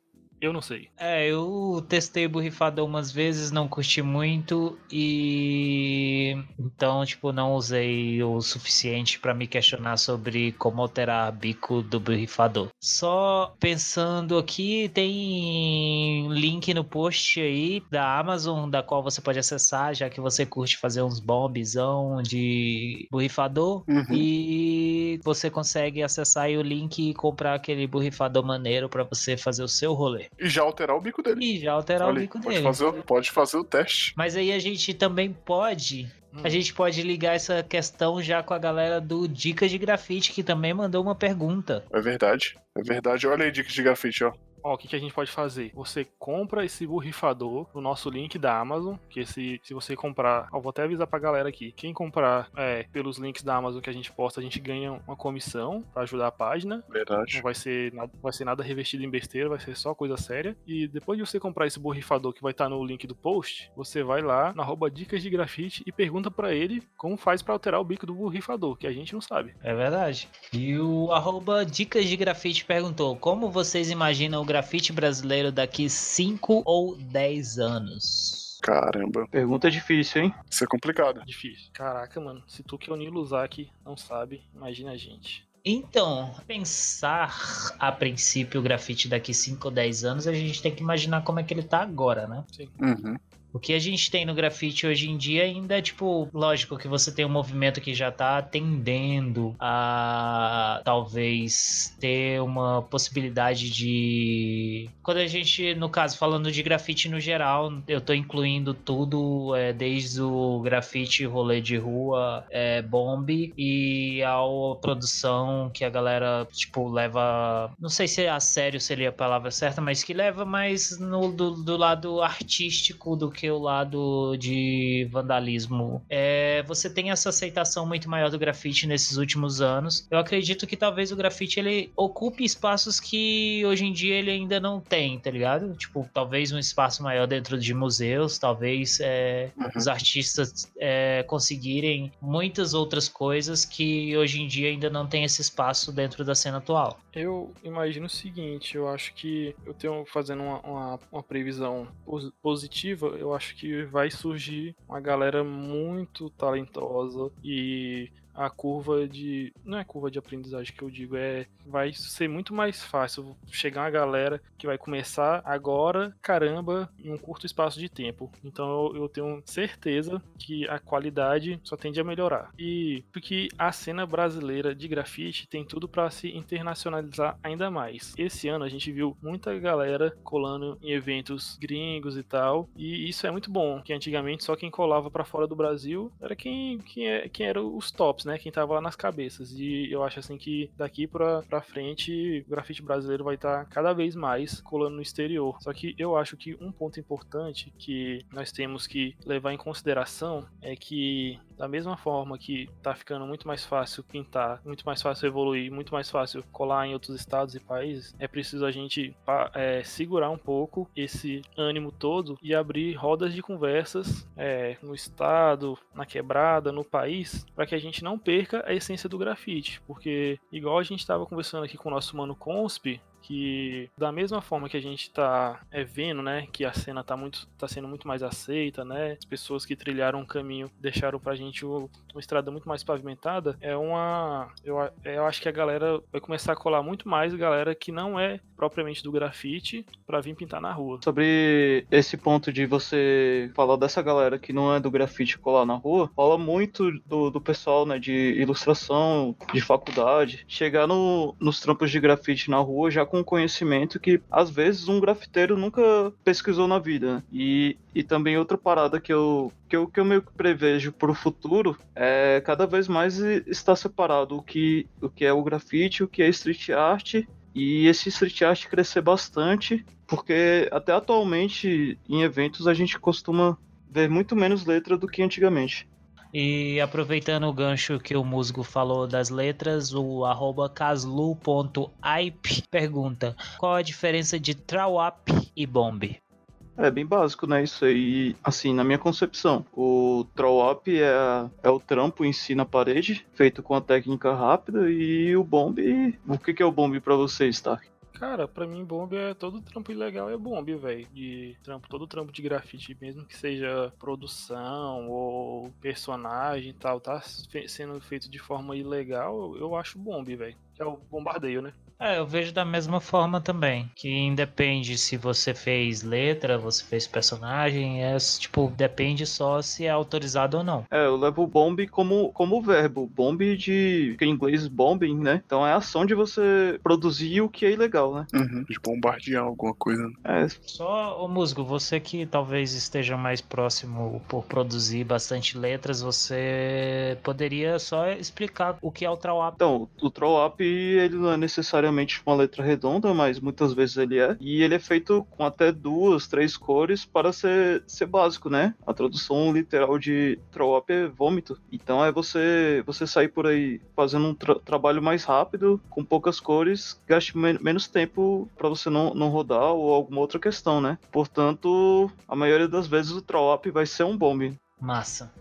Eu não sei. É, eu testei o borrifador umas vezes, não curti muito e então, tipo, não usei o suficiente para me questionar sobre como alterar bico do borrifador. Só pensando aqui, tem link no post aí da Amazon, da qual você pode acessar, já que você curte fazer uns bombzão de borrifador Uhum. e você consegue acessar aí o link e comprar aquele borrifador maneiro para você fazer o seu rolê. E já alterar o bico dele. E já alterar Olha o bico pode dele. fazer, o- pode fazer o teste. Mas aí a gente também pode. Hum. A gente pode ligar essa questão já com a galera do Dicas de Grafite, que também mandou uma pergunta. É verdade. É verdade. Olha aí, dicas de grafite, ó. Ó, o que, que a gente pode fazer? Você compra esse borrifador no nosso link da Amazon, que esse, se você comprar, ó, vou até avisar pra galera aqui, quem comprar é, pelos links da Amazon que a gente posta, a gente ganha uma comissão pra ajudar a página. Verdade. Não vai ser, nada, vai ser nada revestido em besteira, vai ser só coisa séria. E depois de você comprar esse borrifador que vai estar no link do post, você vai lá na arroba dicas de grafite e pergunta pra ele como faz pra alterar o bico do borrifador, que a gente não sabe. É verdade. E o arroba Dicas de Grafite perguntou: Como vocês imaginam o grafite brasileiro daqui 5 ou 10 anos? Caramba. Pergunta difícil, hein? Isso é complicado. Difícil. Caraca, mano, se tu que é o Nilo Zaki não sabe, imagina a gente. Então, pensar a princípio o grafite daqui 5 ou 10 anos, a gente tem que imaginar como é que ele tá agora, né? Uhum. O que a gente tem no grafite hoje em dia ainda é tipo, lógico que você tem um movimento que já tá tendendo a talvez ter uma possibilidade de. Quando a gente, no caso, falando de grafite no geral, eu tô incluindo tudo, é, desde o grafite, rolê de rua, é, bomb e a produção que a galera, tipo, leva. Não sei se a sério seria a palavra certa, mas que leva mais no, do, do lado artístico do que o lado de vandalismo. É, você tem essa aceitação muito maior do grafite nesses últimos anos. Eu acredito que talvez o grafite ele ocupe espaços que hoje em dia ele ainda não tem, tá ligado? Tipo, talvez um espaço maior dentro de museus, talvez é, Uhum. os artistas é, conseguirem muitas outras coisas que hoje em dia ainda não tem esse espaço dentro da cena atual. Eu imagino o seguinte, eu acho que eu tenho fazendo uma, uma, uma previsão pos- positiva, eu acho que vai surgir uma galera muito talentosa e a curva de. Não é curva de aprendizagem que eu digo, é. Vai ser muito mais fácil chegar uma galera que vai começar agora, caramba, em um curto espaço de tempo. Então eu, eu tenho certeza que a qualidade só tende a melhorar. E porque a cena brasileira de grafite tem tudo para se internacionalizar ainda mais. Esse ano a gente viu muita galera colando em eventos gringos e tal, e isso é muito bom, que antigamente só quem colava para fora do Brasil era quem, quem, é, quem era os tops, né? Quem tava lá nas cabeças. E eu acho assim que daqui pra, pra frente o grafite brasileiro vai estar cada vez mais colando no exterior. Só que eu acho que um ponto importante que nós temos que levar em consideração é que da mesma forma que tá ficando muito mais fácil pintar, muito mais fácil evoluir, muito mais fácil colar em outros estados e países, é preciso a gente é, segurar um pouco esse ânimo todo e abrir rodas de conversas é, no estado, na quebrada, no país, para que a gente não perca a essência do grafite. Porque, igual a gente estava conversando aqui com o nosso mano Consp, que da mesma forma que a gente tá é, vendo, né, que a cena tá muito tá sendo muito mais aceita, né? As pessoas que trilharam um caminho deixaram pra gente uma estrada muito mais pavimentada, é uma eu, eu acho que a galera vai começar a colar muito mais galera que não é propriamente do grafite pra vir pintar na rua. Sobre esse ponto de você falar dessa galera que não é do grafite colar na rua, fala muito do, do pessoal, né, de ilustração, de faculdade, chegar no, nos trampos de grafite na rua já com conhecimento que às vezes um grafiteiro nunca pesquisou na vida. né? E, e também outra parada que eu, que eu, que eu meio que prevejo pro futuro é cada vez mais está separado o que, o que é o grafite, o que é street art e esse street art crescer bastante, porque até atualmente em eventos a gente costuma ver muito menos letra do que antigamente. E aproveitando o gancho que o musgo falou das letras, o arroba pergunta qual a diferença de trawap e bomb? É bem básico, né? Isso aí, assim, na minha concepção. O throw up é, é o trampo em si na parede, feito com a técnica rápida, e o bomb. O que, que é o bomb pra você, Stark? Cara, pra mim, bomb é todo trampo ilegal, é bomb, velho. De trampo, todo trampo de grafite, mesmo que seja produção ou personagem e tal, tá sendo feito de forma ilegal, eu acho bomb, velho. Que é o bombardeio, né? É, eu vejo da mesma forma também. Que independe se você fez letra, você fez personagem, é tipo, depende só se é autorizado ou não. É, eu levo o bomb como, como verbo. Bomb de. que em inglês bombing, né? Então é a ação de você produzir o que é ilegal, né? Uhum, de bombardear alguma coisa. né? É, Só, ô Musgo, você que talvez esteja mais próximo por produzir bastante letras, você poderia só explicar o que é o trawap. Então, o throw up ele não é necessariamente uma letra redonda, mas muitas vezes ele é. E ele é feito com até duas, três cores para ser, ser básico, né? A tradução literal de throw up é vômito. Então é você você sair por aí fazendo um tra- trabalho mais rápido, com poucas cores, gaste men- menos tempo para você não, não rodar ou alguma outra questão, né? Portanto, a maioria das vezes o throw up vai ser um bomb. Massa.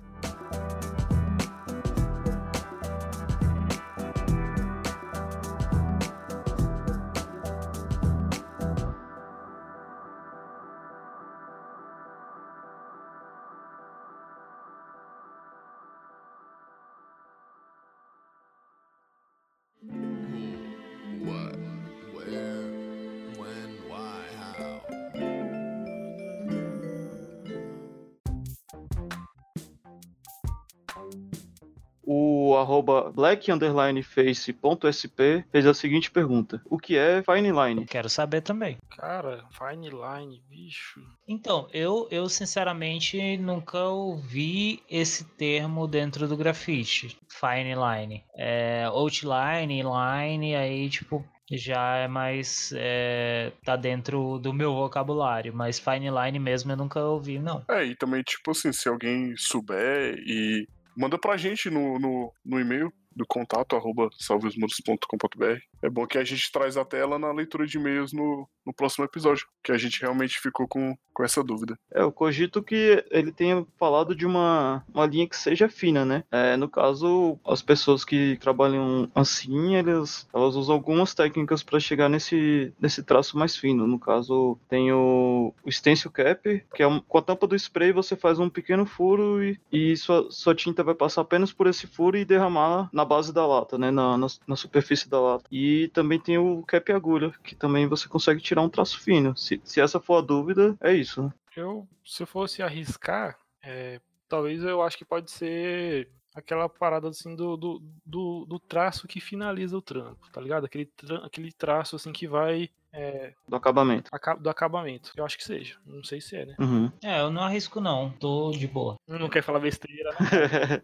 Arroba black underline face.sp fez a seguinte pergunta: O que é fine line? Quero saber também. Cara, fine line, bicho. Então, eu, eu sinceramente nunca ouvi esse termo dentro do grafite. Fine line. É, outline, line, aí tipo. Já é mais. É, tá dentro do meu vocabulário. Mas fine line mesmo eu nunca ouvi, não. É, e também, tipo assim, se alguém souber e manda pra gente no, no, no e-mail do contato arroba salveosmuros.com.br. É bom que a gente traz a tela na leitura de e-mails no, no próximo episódio, que a gente realmente ficou com, com essa dúvida. É, eu cogito que ele tenha falado de uma, uma linha que seja fina, né? É, no caso, as pessoas que trabalham assim, elas, elas usam algumas técnicas para chegar nesse, nesse traço mais fino. No caso, tem o, o stencil cap, que é um- com a tampa do spray você faz um pequeno furo e, e sua, sua tinta vai passar apenas por esse furo e derramar na base da lata, né? Na, na, na superfície da lata. E também tem o cap agulha, que também você consegue tirar um traço fino. Se, se essa for a dúvida, é isso, né? Eu, se eu fosse arriscar, é, talvez eu acho que pode ser aquela parada assim do, do, do, do traço que finaliza o trampo, tá ligado? Aquele, tra- aquele traço assim que vai é, Do acabamento. aca- do acabamento. Eu acho que seja. Não sei se é, né? Uhum. É, eu não arrisco, não. Tô de boa. Não quer falar besteira, né?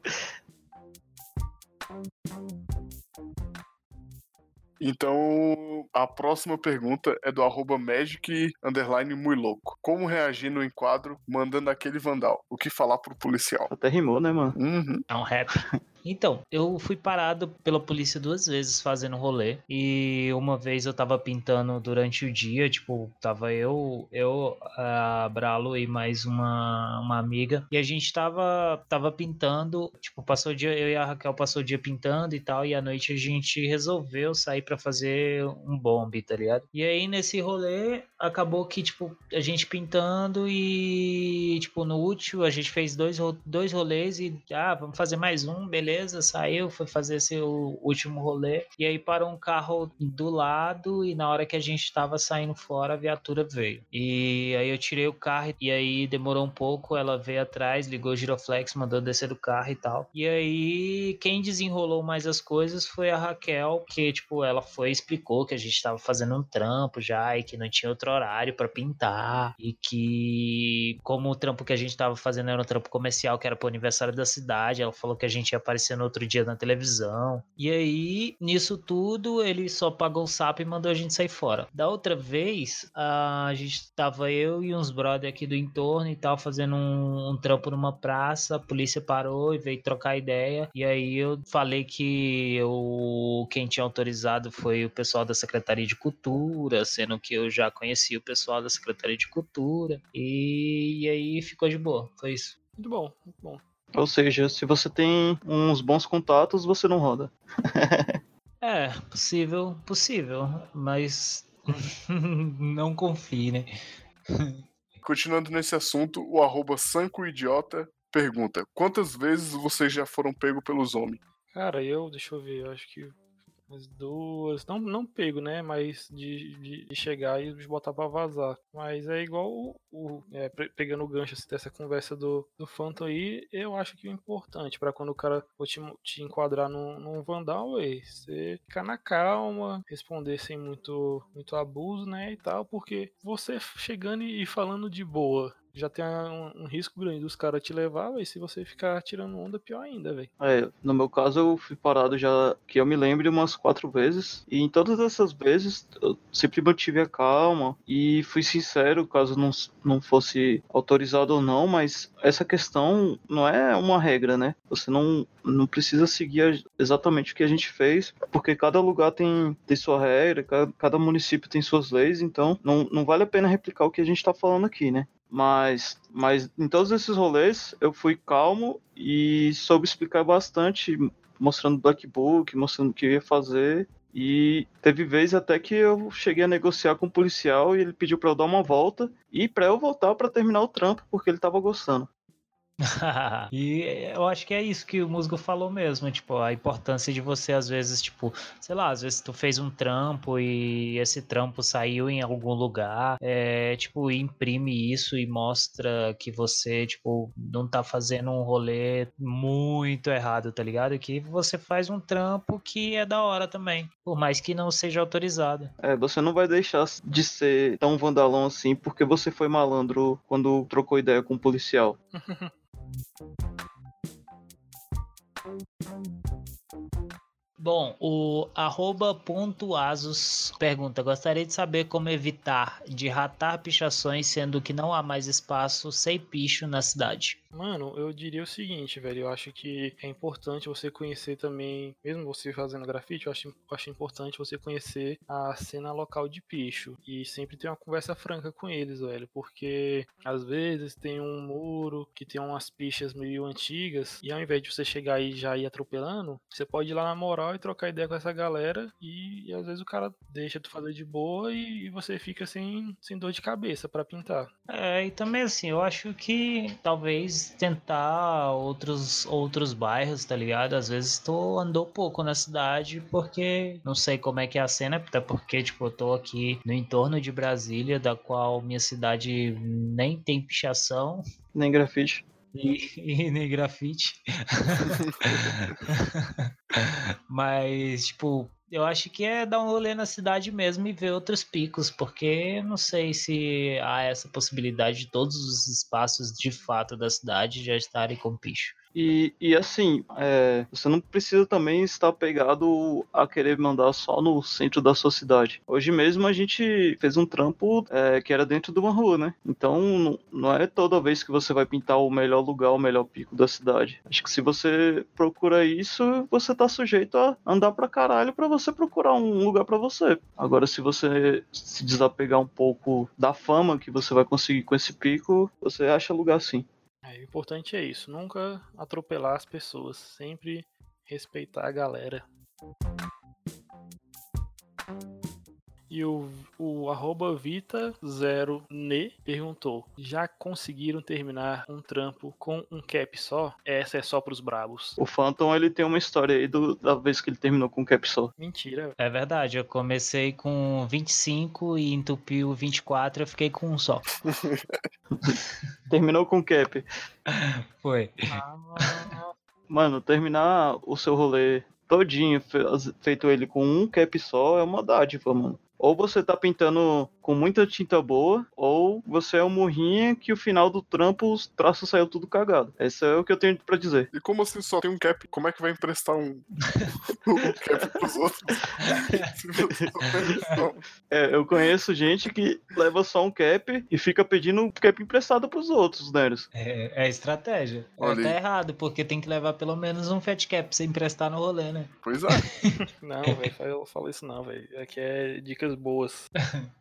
Então, a próxima pergunta é do arroba magic underline louco. Como reagir no enquadro mandando aquele vandal? O que falar pro policial? Até rimou, né, mano? Uhum. É um rap. Então, eu fui parado pela polícia duas vezes fazendo rolê. E uma vez eu tava pintando durante o dia, tipo, tava eu, eu, a Bralo e mais uma, uma amiga. E a gente tava, tava pintando, tipo, passou o dia, eu e a Raquel passou o dia pintando e tal. E à noite a gente resolveu sair pra fazer um bombe, tá ligado? E aí nesse rolê acabou que, tipo, a gente pintando e, tipo, no último a gente fez dois, dois rolês e, ah, vamos fazer mais um, beleza, saiu, foi fazer o último rolê. E aí parou um carro do lado e na hora que a gente tava saindo fora, a viatura veio. E aí eu tirei o carro e aí demorou um pouco, ela veio atrás, ligou o giroflex, mandou descer do carro e tal. E aí quem desenrolou mais as coisas foi a Raquel, que, tipo, ela foi e explicou que a gente tava fazendo um trampo já e que não tinha outro horário pra pintar e que como o trampo que a gente tava fazendo era um trampo comercial que era pro aniversário da cidade, ela falou que a gente ia aparecer aparecer no outro dia na televisão. E aí, nisso tudo, ele só pagou o sapo e mandou a gente sair fora. Da outra vez, a gente tava eu e uns brother aqui do entorno e tal, fazendo um, um trampo numa praça, a polícia parou e veio trocar ideia. E aí eu falei que o quem tinha autorizado foi o pessoal da Secretaria de Cultura, sendo que eu já conhecia o pessoal da Secretaria de Cultura. E, e aí ficou de boa. Foi isso. Muito bom, muito bom. Ou seja, se você tem uns bons contatos, você não roda. É, possível, possível, mas não confie, né? Continuando nesse assunto, o arroba Sancoidiota pergunta: Quantas vezes vocês já foram pego pelos homens? Cara, eu, deixa eu ver, eu acho que umas duas. Não, não pego, né? Mas de, de, de chegar e botar pra vazar. Mas é igual o. o- é, pe- pegando o gancho assim, dessa conversa do, do Phantom aí, eu acho que o importante pra quando o cara for te, te enquadrar num, num Vandal, é você ficar na calma, responder sem muito, muito abuso, né? E tal, porque você chegando e falando de boa. Já tem um, um risco grande dos caras te levar, e se você ficar tirando onda, pior ainda, velho. É, no meu caso eu fui parado já, que eu me lembre, umas quatro vezes. E em todas essas vezes eu sempre mantive a calma e fui sincero, caso não, não fosse autorizado ou não, mas essa questão não é uma regra, né? Você não, não precisa seguir exatamente o que a gente fez, porque cada lugar tem, tem sua regra, cada, cada município tem suas leis, então não, não vale a pena replicar o que a gente tá falando aqui, né? Mas, mas em todos esses rolês eu fui calmo e soube explicar bastante, mostrando black book, mostrando o que eu ia fazer. E teve vez até que eu cheguei a negociar com o policial e ele pediu pra eu dar uma volta e pra eu voltar pra terminar o trampo porque ele tava gostando. e eu acho que é isso que o Musgo falou mesmo, tipo, a importância de você, às vezes, tipo, sei lá, às vezes tu fez um trampo e esse trampo saiu em algum lugar, é, tipo, imprime isso e mostra que você, tipo, não tá fazendo um rolê muito errado, tá ligado? Que você faz um trampo que é da hora também, por mais que não seja autorizado. É, você não vai deixar de ser tão vandalão assim porque você foi malandro quando trocou ideia com o policial. Bom, o arroba ponto Asus pergunta: gostaria de saber como evitar de ratar pichações, sendo que não há mais espaço sem picho na cidade. Mano, eu diria o seguinte, velho. Eu acho que é importante você conhecer também, mesmo você fazendo grafite, eu acho, eu acho importante você conhecer a cena local de picho. E sempre ter uma conversa franca com eles, velho. Porque às vezes tem um muro que tem umas pichas meio antigas. E ao invés de você chegar e já ir atropelando, você pode ir lá na moral e trocar ideia com essa galera. E, e às vezes o cara deixa tu fazer de boa e, e você fica sem, sem dor de cabeça pra pintar. É, e também assim, eu acho que talvez tentar outros outros bairros, tá ligado? Às vezes tu andou pouco na cidade porque não sei como é que é a cena, até porque, tipo, eu tô aqui no entorno de Brasília, da qual minha cidade nem tem pichação. Nem grafite. E, e nem grafite. Mas, tipo, eu acho que é dar um rolê na cidade mesmo e ver outros picos, porque não sei se há essa possibilidade de todos os espaços de fato da cidade já estarem com picho. E, e assim, é, você não precisa também estar pegado a querer mandar só no centro da sua cidade. Hoje mesmo a gente fez um trampo é, que era dentro de uma rua, né? Então não, é toda vez que você vai pintar o melhor lugar, o melhor pico da cidade. Acho que se você procura isso, você tá sujeito a andar pra caralho pra você procurar um lugar pra você. Agora, se você se desapegar um pouco da fama que você vai conseguir com esse pico, você acha lugar sim. É, o importante é isso, nunca atropelar as pessoas, sempre respeitar a galera. E o, o arroba Vita0Ne perguntou: Já conseguiram terminar um trampo com um cap só? Essa é só pros brabos. O Phantom, ele tem uma história aí do- da vez que ele terminou com o cap só. Mentira. É verdade, eu comecei com 25 e entupiu 24, eu fiquei com um só. Terminou com o cap. Foi. Mano, terminar o seu rolê todinho, fe- feito ele com um cap só, é uma dádiva, mano. Ou você tá pintando com muita tinta boa, ou você é um murrinha que o final do trampo os traços saiu tudo cagado. Esse é o que eu tenho pra dizer. E como assim só tem um cap? Como é que vai emprestar um, um cap pros outros? É, eu conheço gente que leva só um cap e fica pedindo cap emprestado pros outros, né? É, é estratégia. Olha tá errado, porque tem que levar pelo menos um fat cap pra você emprestar no rolê, né? Pois é. Não, velho, fala- fala isso não, velho. Aqui é dicas boas.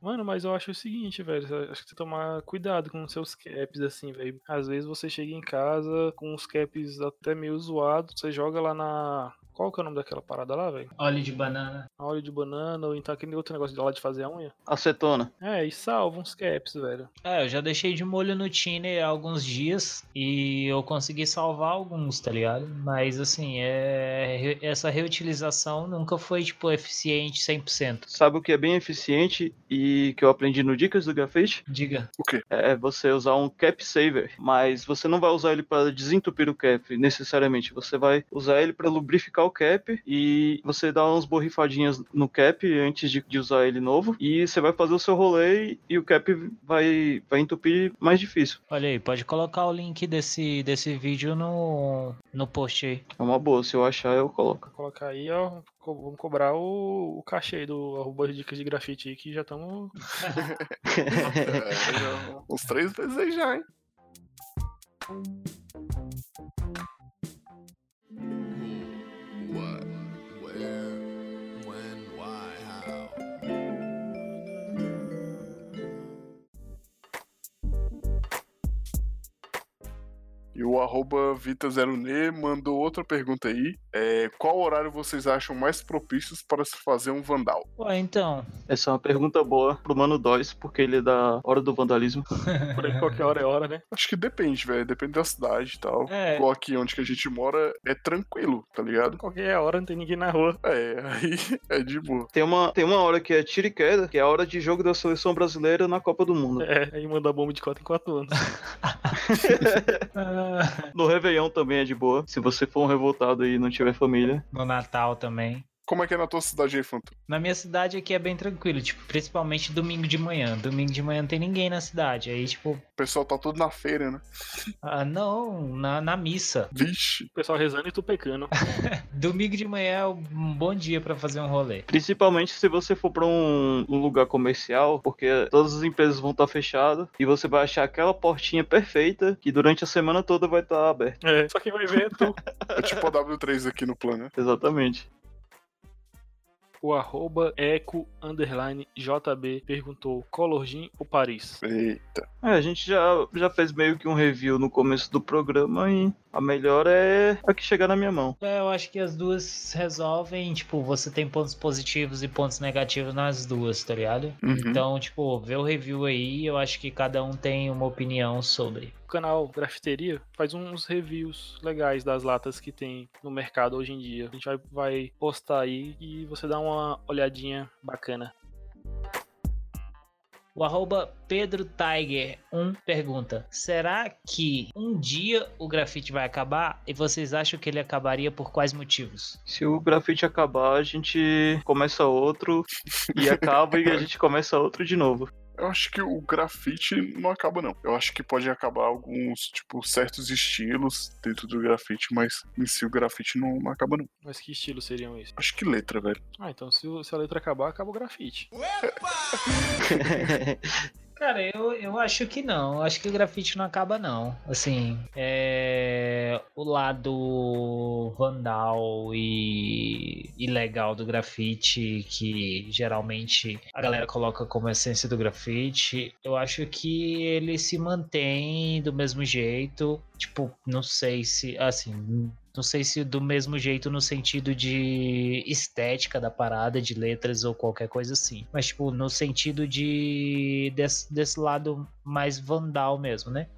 Mano, mas eu acho o seguinte, velho. Acho que você tomar cuidado com os seus caps, assim, velho. Às vezes você chega em casa com os caps até meio zoados, você joga lá na. Qual que é o nome daquela parada lá, velho? Óleo de banana. Óleo de banana, ou então aquele outro negócio de lá de fazer a unha. Acetona. É, e salva uns caps, velho. É, eu já deixei de molho no Tiner há alguns dias e eu consegui salvar alguns, tá ligado? Mas assim, é... essa reutilização nunca foi, tipo, eficiente 100%. Sabe o que é bem eficiente e que eu aprendi no Dicas do Grafite? Diga. O quê? É você usar um cap saver, mas você não vai usar ele para desentupir o cap necessariamente. Você vai usar ele para lubrificar o cap e você dá umas borrifadinhas no cap antes de, de usar ele novo e você vai fazer o seu rolê e o cap vai, vai entupir mais difícil. Olha aí, pode colocar o link desse, desse vídeo no, no post aí. É uma boa, se eu achar eu coloco. Vou colocar aí, ó. co- Vamos cobrar o, o cachê aí do arroba dicas de grafite aí, que já estamos. É, uns três vezes aí já, hein? What? Where? E o arroba Vita0Ne mandou outra pergunta aí. É, qual horário vocês acham mais propícios para se fazer um vandal? Ué, então, Essa é uma pergunta boa pro Mano Dóis, porque ele é da hora do vandalismo. Por aí qualquer hora é hora, né? Acho que depende, velho. Depende da cidade e tal. É. Igual aqui onde que a gente mora é tranquilo, tá ligado? Qualquer hora não tem ninguém na rua. É, aí é de boa. Tem uma, tem uma hora que é tiro e queda, que é a hora de jogo da seleção brasileira na Copa do Mundo. É, aí manda bomba de 4 em 4 anos. No Réveillon também é de boa. Se você for um revoltado e não tiver família. no Natal também. Como é que é na tua cidade aí, Fanto? Na minha cidade aqui é bem tranquilo, tipo, principalmente domingo de manhã. Domingo de manhã não tem ninguém na cidade. Aí, tipo, O pessoal tá todo na feira, né? ah, não, na, na missa. Vixe. O pessoal rezando e tu pecando. Domingo de manhã é um bom dia pra fazer um rolê. Principalmente se você for pra um, um lugar comercial, porque todas as empresas vão estar fechadas e você vai achar aquela portinha perfeita que durante a semana toda vai estar aberta. É, só quem vai ver é tu. É tipo a W3 aqui no plano, né? Exatamente. O arroba eco underline JB perguntou: Colorgin ou Paris? Eita. É, a gente já, já fez meio que um review no começo do programa e a melhor é a que chegar na minha mão. É, eu acho que as duas resolvem, tipo, você tem pontos positivos e pontos negativos nas duas, tá ligado? Uhum. Então, tipo, vê o review aí, eu acho que cada um tem uma opinião sobre. O canal Grafiteria faz uns reviews legais das latas que tem no mercado hoje em dia. A gente vai, vai postar aí e você dá uma olhadinha bacana. O arroba Pedro Tiger 1 pergunta: Será que um dia o grafite vai acabar? E vocês acham que ele acabaria por quais motivos? Se o grafite acabar, a gente começa outro e acaba e a gente começa outro de novo. Eu acho que o grafite não acaba, não. Eu acho que pode acabar alguns, tipo, certos estilos dentro do grafite, mas em si o grafite não, não acaba, não. Mas que estilo seriam esses? Acho que letra, velho. Ah, então se, se a letra acabar, acaba o grafite. Cara, eu, eu acho que não. Eu Acho que o grafite não acaba, não. Assim, é... o lado vandal e ilegal do grafite, que geralmente a galera coloca como essência do grafite, eu acho que ele se mantém do mesmo jeito. Tipo, não sei se. Assim. Não sei se do mesmo jeito no sentido de estética da parada, de letras ou qualquer coisa assim. Mas, tipo, no sentido de. desse, desse lado mais vandal mesmo, né?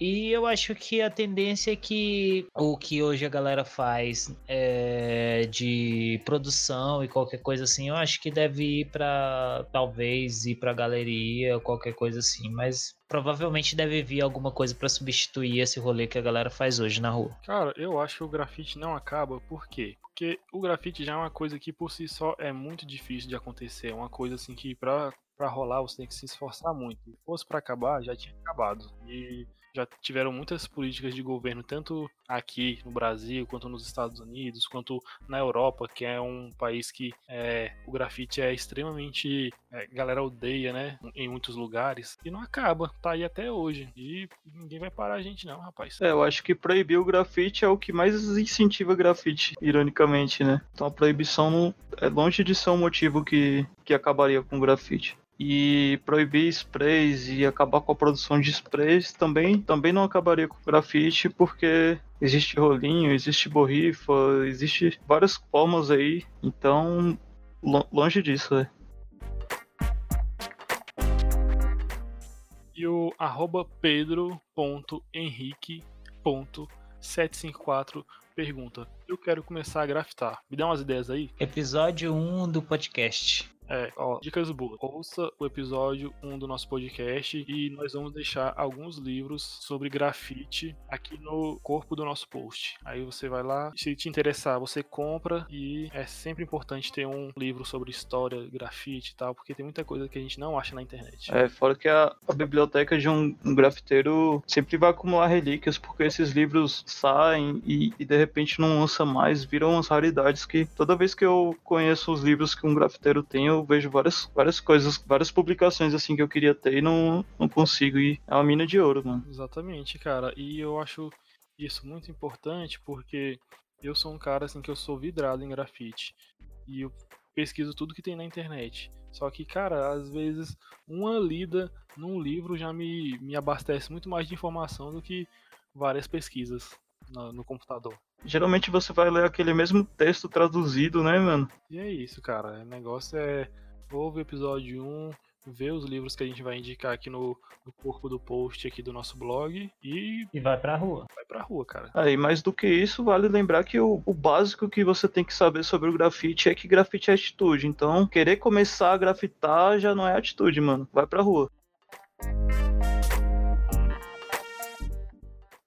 E eu acho que a tendência é que o que hoje a galera faz é de produção e qualquer coisa assim, eu acho que deve ir pra. talvez ir pra galeria qualquer coisa assim, mas provavelmente deve vir alguma coisa pra substituir esse rolê que a galera faz hoje na rua. Cara, eu acho que o grafite não acaba, por quê? Porque o grafite já é uma coisa que por si só é muito difícil de acontecer. É uma coisa assim que pra rolar, você tem que se esforçar muito. Se fosse pra acabar, já tinha acabado. E já tiveram muitas políticas de governo, tanto aqui no Brasil, quanto nos Estados Unidos, quanto na Europa, que é um país que é, o grafite é extremamente. É, galera odeia, né? Em muitos lugares. E não acaba, tá aí até hoje. E ninguém vai parar a gente, não, rapaz. É, eu acho que proibir o grafite é o que mais incentiva grafite, ironicamente, né? Então a proibição não, é longe de ser um motivo que, que acabaria com o grafite. E proibir sprays e acabar com a produção de sprays também, também não acabaria com o grafite, porque existe rolinho, existe borrifa, existe várias formas aí. Então, lo- longe disso, é. E o arroba pedro.henrique.754 pergunta: Eu quero começar a grafitar. Me dá umas ideias aí? Episódio 1 do podcast. É, ó, dicas boas. Ouça o episódio 1 do nosso podcast e nós vamos deixar alguns livros sobre grafite aqui no corpo do nosso post. Aí você vai lá, se te interessar, você compra e é sempre importante ter um livro sobre história, grafite e tal, porque tem muita coisa que a gente não acha na internet. É, fora que a, a biblioteca de um, um grafiteiro sempre vai acumular relíquias, porque esses livros saem e, e de repente não lança mais, viram umas raridades que toda vez que eu conheço os livros que um grafiteiro tem, eu vejo várias, várias coisas, várias publicações assim que eu queria ter e não, não consigo. E é uma mina de ouro, mano. Exatamente, cara. E eu acho isso muito importante porque eu sou um cara assim que eu sou vidrado em grafite. E eu pesquiso tudo que tem na internet. Só que, cara, às vezes uma lida num livro já me, me abastece muito mais de informação do que várias pesquisas no, no computador. Geralmente você vai ler aquele mesmo texto traduzido, né, mano? E é isso, cara. O negócio é ouve o episódio 1, vê os livros que a gente vai indicar aqui no, no corpo do post aqui do nosso blog e E vai pra rua. vai pra rua, cara. Aí, mais do que isso, vale lembrar que o, o básico que você tem que saber sobre o grafite é que grafite é atitude. Então, querer começar a grafitar já não é atitude, mano. Vai pra rua.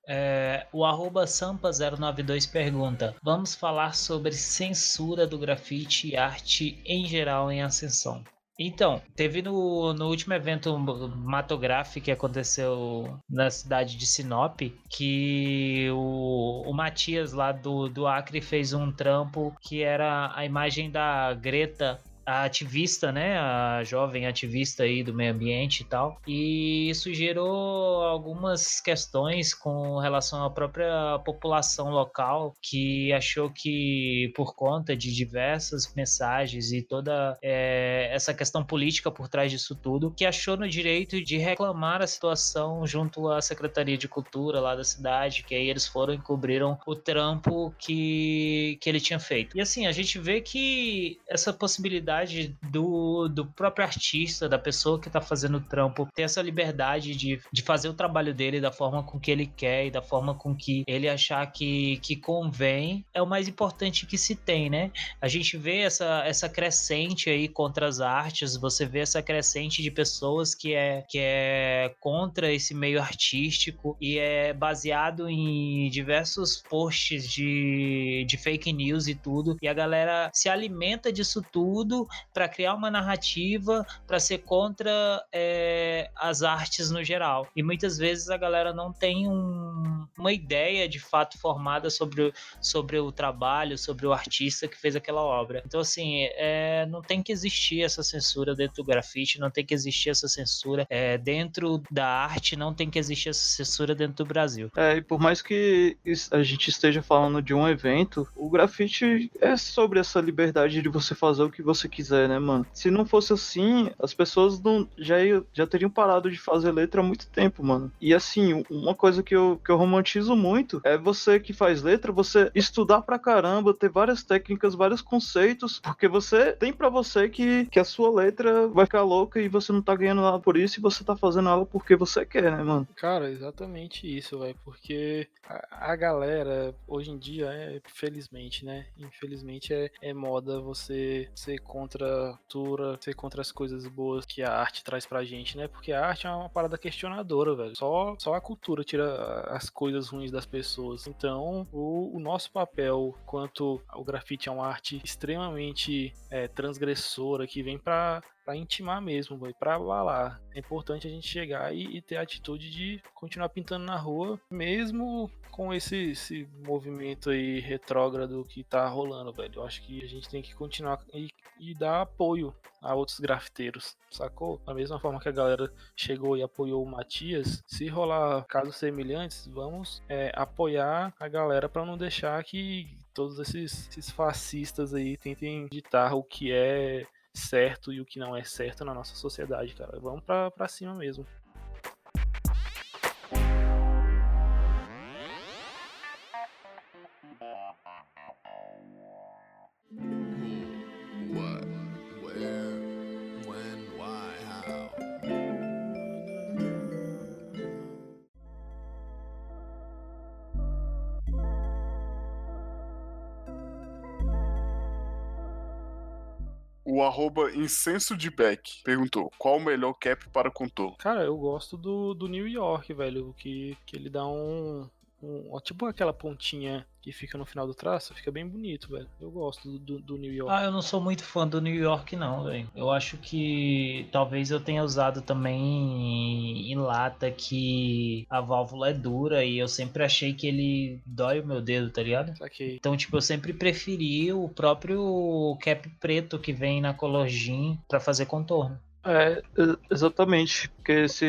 É, o arroba Sampa092 pergunta: Vamos falar sobre censura do grafite e arte em geral em ascensão. Então, teve no, no último evento Matograph que aconteceu na cidade de Sinop, que o, o Matias lá do, do Acre fez um trampo que era a imagem da Greta a ativista, né, a jovem ativista aí do meio ambiente e tal, e isso gerou algumas questões com relação à própria população local que achou que por conta de diversas mensagens e toda é, essa questão política por trás disso tudo, que achou no direito de reclamar a situação junto à Secretaria de Cultura lá da cidade, que aí eles foram e cobriram o trampo que, que ele tinha feito. E assim, a gente vê que essa possibilidade do, do próprio artista, da pessoa que está fazendo o trampo, ter essa liberdade de, de fazer o trabalho dele da forma com que ele quer e da forma com que ele achar que, que convém, é o mais importante que se tem, né? A gente vê essa, essa crescente aí contra as artes, você vê essa crescente de pessoas que é, que é contra esse meio artístico e é baseado em diversos posts de, de fake news e tudo, e a galera se alimenta disso tudo para criar uma narrativa para ser contra é, as artes no geral. E muitas vezes a galera não tem um, uma ideia de fato formada sobre, sobre o trabalho, sobre o artista que fez aquela obra. Então, assim, é, não tem que existir essa censura dentro do grafite, não tem que existir essa censura é, dentro da arte, não tem que existir essa censura dentro do Brasil. É, e por mais que a gente esteja falando de um evento, o grafite é sobre essa liberdade de você fazer o que você quiser, né, mano? Se não fosse assim, as pessoas não, já, já teriam parado de fazer letra há muito tempo, mano. E assim, uma coisa que eu, que eu romantizo muito é você que faz letra, você estudar pra caramba, ter várias técnicas, vários conceitos, porque você tem pra você que, que a sua letra vai ficar louca e você não tá ganhando nada por isso e você tá fazendo ela porque você quer, né, mano? Cara, exatamente isso, velho. Porque a, a galera, hoje em dia, é, felizmente, né? Infelizmente é, é moda você ser contra a cultura, ser contra as coisas boas que a arte traz pra gente, né? Porque a arte é uma parada questionadora, velho. Só, só a cultura tira as coisas ruins das pessoas. Então, o, o nosso papel quanto o grafite é uma arte extremamente é, transgressora que vem pra pra intimar mesmo, véio, pra abalar. É importante a gente chegar e, e ter a atitude de continuar pintando na rua, mesmo com esse, esse movimento aí retrógrado que tá rolando, velho. Eu acho que a gente tem que continuar e, e dar apoio a outros grafiteiros, sacou? Da mesma forma que a galera chegou e apoiou o Matias, se rolar casos semelhantes, vamos é, apoiar a galera para não deixar que todos esses, esses fascistas aí tentem ditar o que é certo e o que não é certo na nossa sociedade, cara. Vamos pra, pra cima mesmo. O arroba incenso de Beck perguntou: qual o melhor cap para contorno? Cara, eu gosto do, do New York, velho, que, que ele dá um, um- Tipo aquela pontinha que fica no final do traço, fica bem bonito, velho. Eu gosto do, do, New York. Ah, eu não sou muito fã do New York, não, velho. Eu acho que talvez eu tenha usado também em lata que a válvula é dura e eu sempre achei que ele dói o meu dedo, tá ligado? Saquei. Então, tipo, eu sempre preferi o próprio cap preto que vem na Colorgin pra fazer contorno. É, exatamente, porque esse,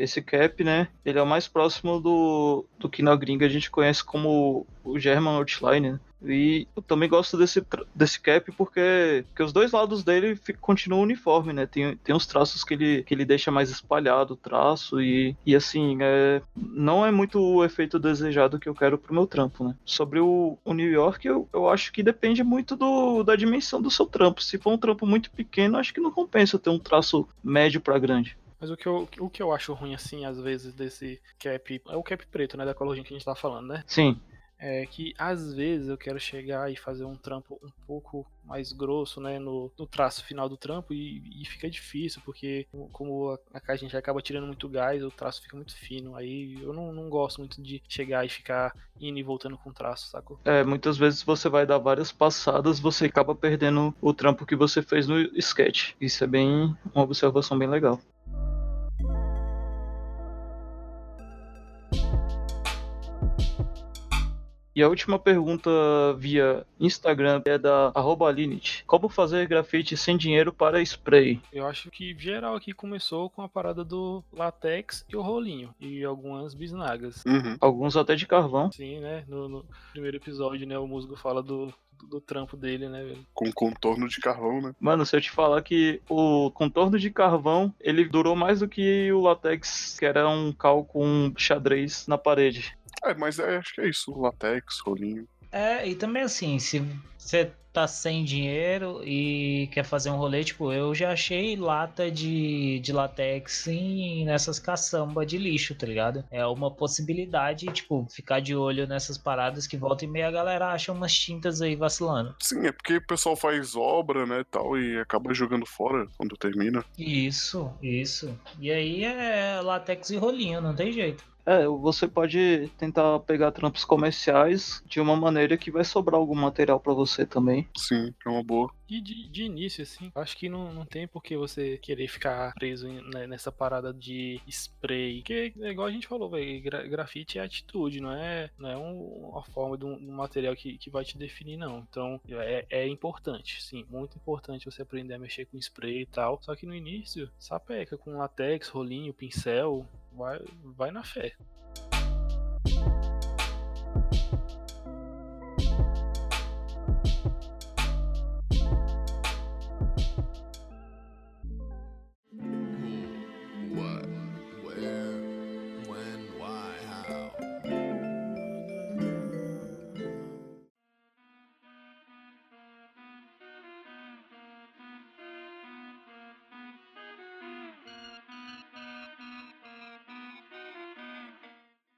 esse cap, né, ele é o mais próximo do, do que na gringa a gente conhece como o German Outline, né? E eu também gosto desse, desse cap porque, porque os dois lados dele fi- continuam uniforme, né? Tem, tem uns traços que ele, que ele deixa mais espalhado o traço e, e assim, é, não é muito o efeito desejado que eu quero pro meu trampo, né? Sobre o, o New York, eu, eu acho que depende muito do, da dimensão do seu trampo. Se for um trampo muito pequeno, acho que não compensa ter um traço médio pra grande. Mas o que, eu, o que eu acho ruim, assim, às vezes, desse cap. É o cap preto, né? Da Colorgen que a gente tá falando, né? Sim, É que às vezes eu quero chegar e fazer um trampo um pouco mais grosso, né? No, no traço final do trampo e, e fica difícil, porque como a, a gente acaba tirando muito gás, o traço fica muito fino. Aí eu não, não gosto muito de chegar e ficar indo e voltando com o traço, sacou? é, muitas vezes você vai dar várias passadas, você acaba perdendo o trampo que você fez no sketch. Isso é bem uma observação bem legal. E a última pergunta via Instagram é da arroba Linit. Como fazer grafite sem dinheiro para spray? Eu acho que geral aqui começou com a parada do latex e o rolinho. E algumas bisnagas. Uhum. Alguns até de carvão. Sim, né? No, no primeiro episódio, né? O musgo fala do, do, do trampo dele, né, velho? Com contorno de carvão, né? Mano, se eu te falar que o contorno de carvão, ele durou mais do que o latex, que era um cal com xadrez na parede. É, mas é, acho que é isso. Latex, rolinho. É, e também assim, se você tá sem dinheiro e quer fazer um rolê, tipo, eu já achei lata de, de latex em, nessas caçamba de lixo, tá ligado? É uma possibilidade, tipo, ficar de olho nessas paradas que volta e meia a galera acha umas tintas aí vacilando. Sim, é porque o pessoal faz obra, né, tal, e acaba jogando fora quando termina. Isso, isso. E aí é latex e rolinho, não tem jeito. É, você pode tentar pegar trampos comerciais de uma maneira que vai sobrar algum material pra você também. Sim, é uma boa. E de, de início, assim, acho que não, não tem por que você querer ficar preso em- né, nessa parada de spray. Porque é igual a gente falou, velho, gra- grafite é atitude, não é, não é um- uma forma de um, um material que, que vai te definir, não. Então é, é importante, sim, muito importante você aprender a mexer com spray e tal. Só que no início, sapeca com latex, rolinho, pincel, vai, vai na fé.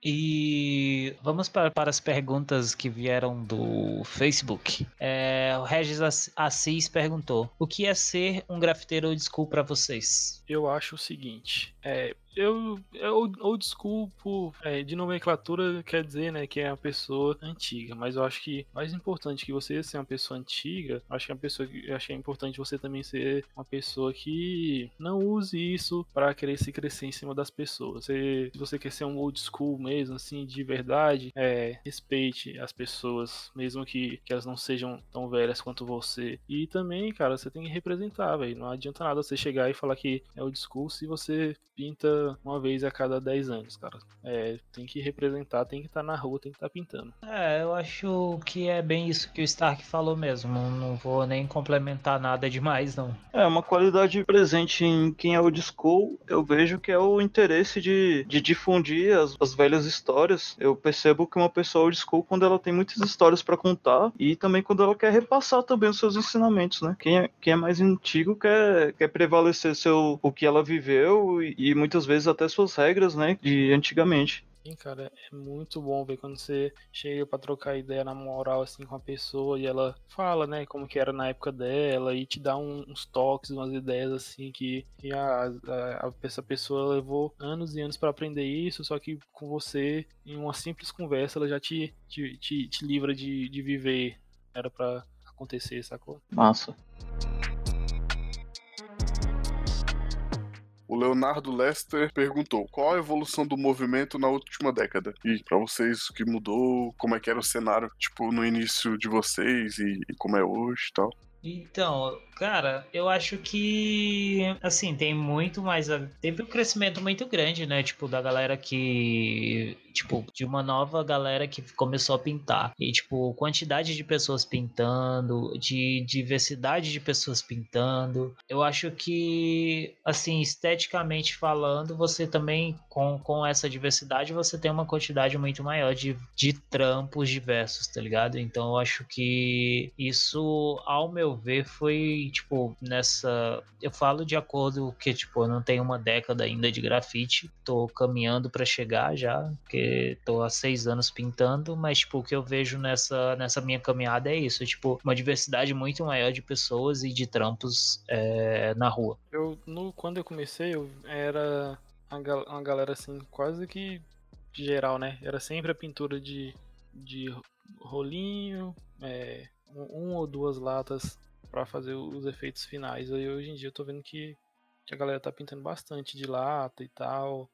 E vamos para, para as perguntas que vieram do Facebook. É, o Regis Ass- Assis perguntou: O que é ser um grafiteiro old school para vocês? Eu acho o seguinte, é, eu, é old school por, é, de nomenclatura quer dizer, né, que é uma pessoa antiga, mas eu acho que mais importante que você ser uma pessoa antiga, eu acho que é uma pessoa que eu acho que é importante você também ser uma pessoa que não use isso para querer se crescer em cima das pessoas. Você, se você quer ser um old school mesmo, assim, de verdade, é, respeite as pessoas, mesmo que, que elas não sejam tão velhas quanto você. E também, cara, você tem que representar, velho. Não adianta nada você chegar e falar que é old school se você pinta uma vez a cada 10 anos, cara. É, tem que representar, tem que estar na rua, tem que estar pintando. É, eu acho que é bem isso que o Stark falou mesmo. Não vou nem complementar nada demais, não. É, uma qualidade presente em quem é old school, eu vejo que é o interesse de, de difundir as, as velhas histórias. Eu percebo que uma pessoa old school, quando ela tem muitas histórias para contar, e também quando ela quer repassar também os seus ensinamentos, né? Quem é, quem é mais antigo quer, quer prevalecer seu, o que ela viveu e, e muitas vezes até suas regras, né? De antigamente. Sim, cara, é muito bom ver quando você chega pra trocar ideia na moral, assim, com a pessoa e ela fala, né, como que era na época dela e te dá um- uns toques, umas ideias, assim, que, que a, a, a- essa pessoa levou anos e anos pra aprender isso, só que com você, em uma simples conversa, ela já te, te, te, te livra de, de viver. Era pra acontecer, sacou? Massa. O Leonardo Lester perguntou qual a evolução do movimento na última década. E pra vocês o que mudou, como é que era o cenário, tipo, no início de vocês e, e como é hoje e tal. Então, cara, eu acho que assim, tem muito mais. Teve um crescimento muito grande, né? Tipo, da galera que. Tipo, de uma nova galera que começou a pintar. E, tipo, quantidade de pessoas pintando, de diversidade de pessoas pintando. Eu acho que, assim, esteticamente falando, você também, com, com essa diversidade, você tem uma quantidade muito maior de, de trampos diversos, tá ligado? Então eu acho que isso, ao meu ver, foi, tipo, nessa. Eu falo de acordo que, tipo, eu não tenho uma década ainda de grafite, tô caminhando pra chegar já, porque tô há seis anos pintando, mas, tipo, o que eu vejo nessa, nessa minha caminhada é isso, tipo, uma diversidade muito maior de pessoas e de trampos é, na rua. Eu, no, quando eu comecei, eu era uma, gal- uma galera assim, quase que geral, né? Era sempre a pintura de, de rolinho, é, um, um ou duas latas pra fazer os efeitos finais. Aí hoje em dia eu tô vendo que, que a galera tá pintando bastante de lata e tal,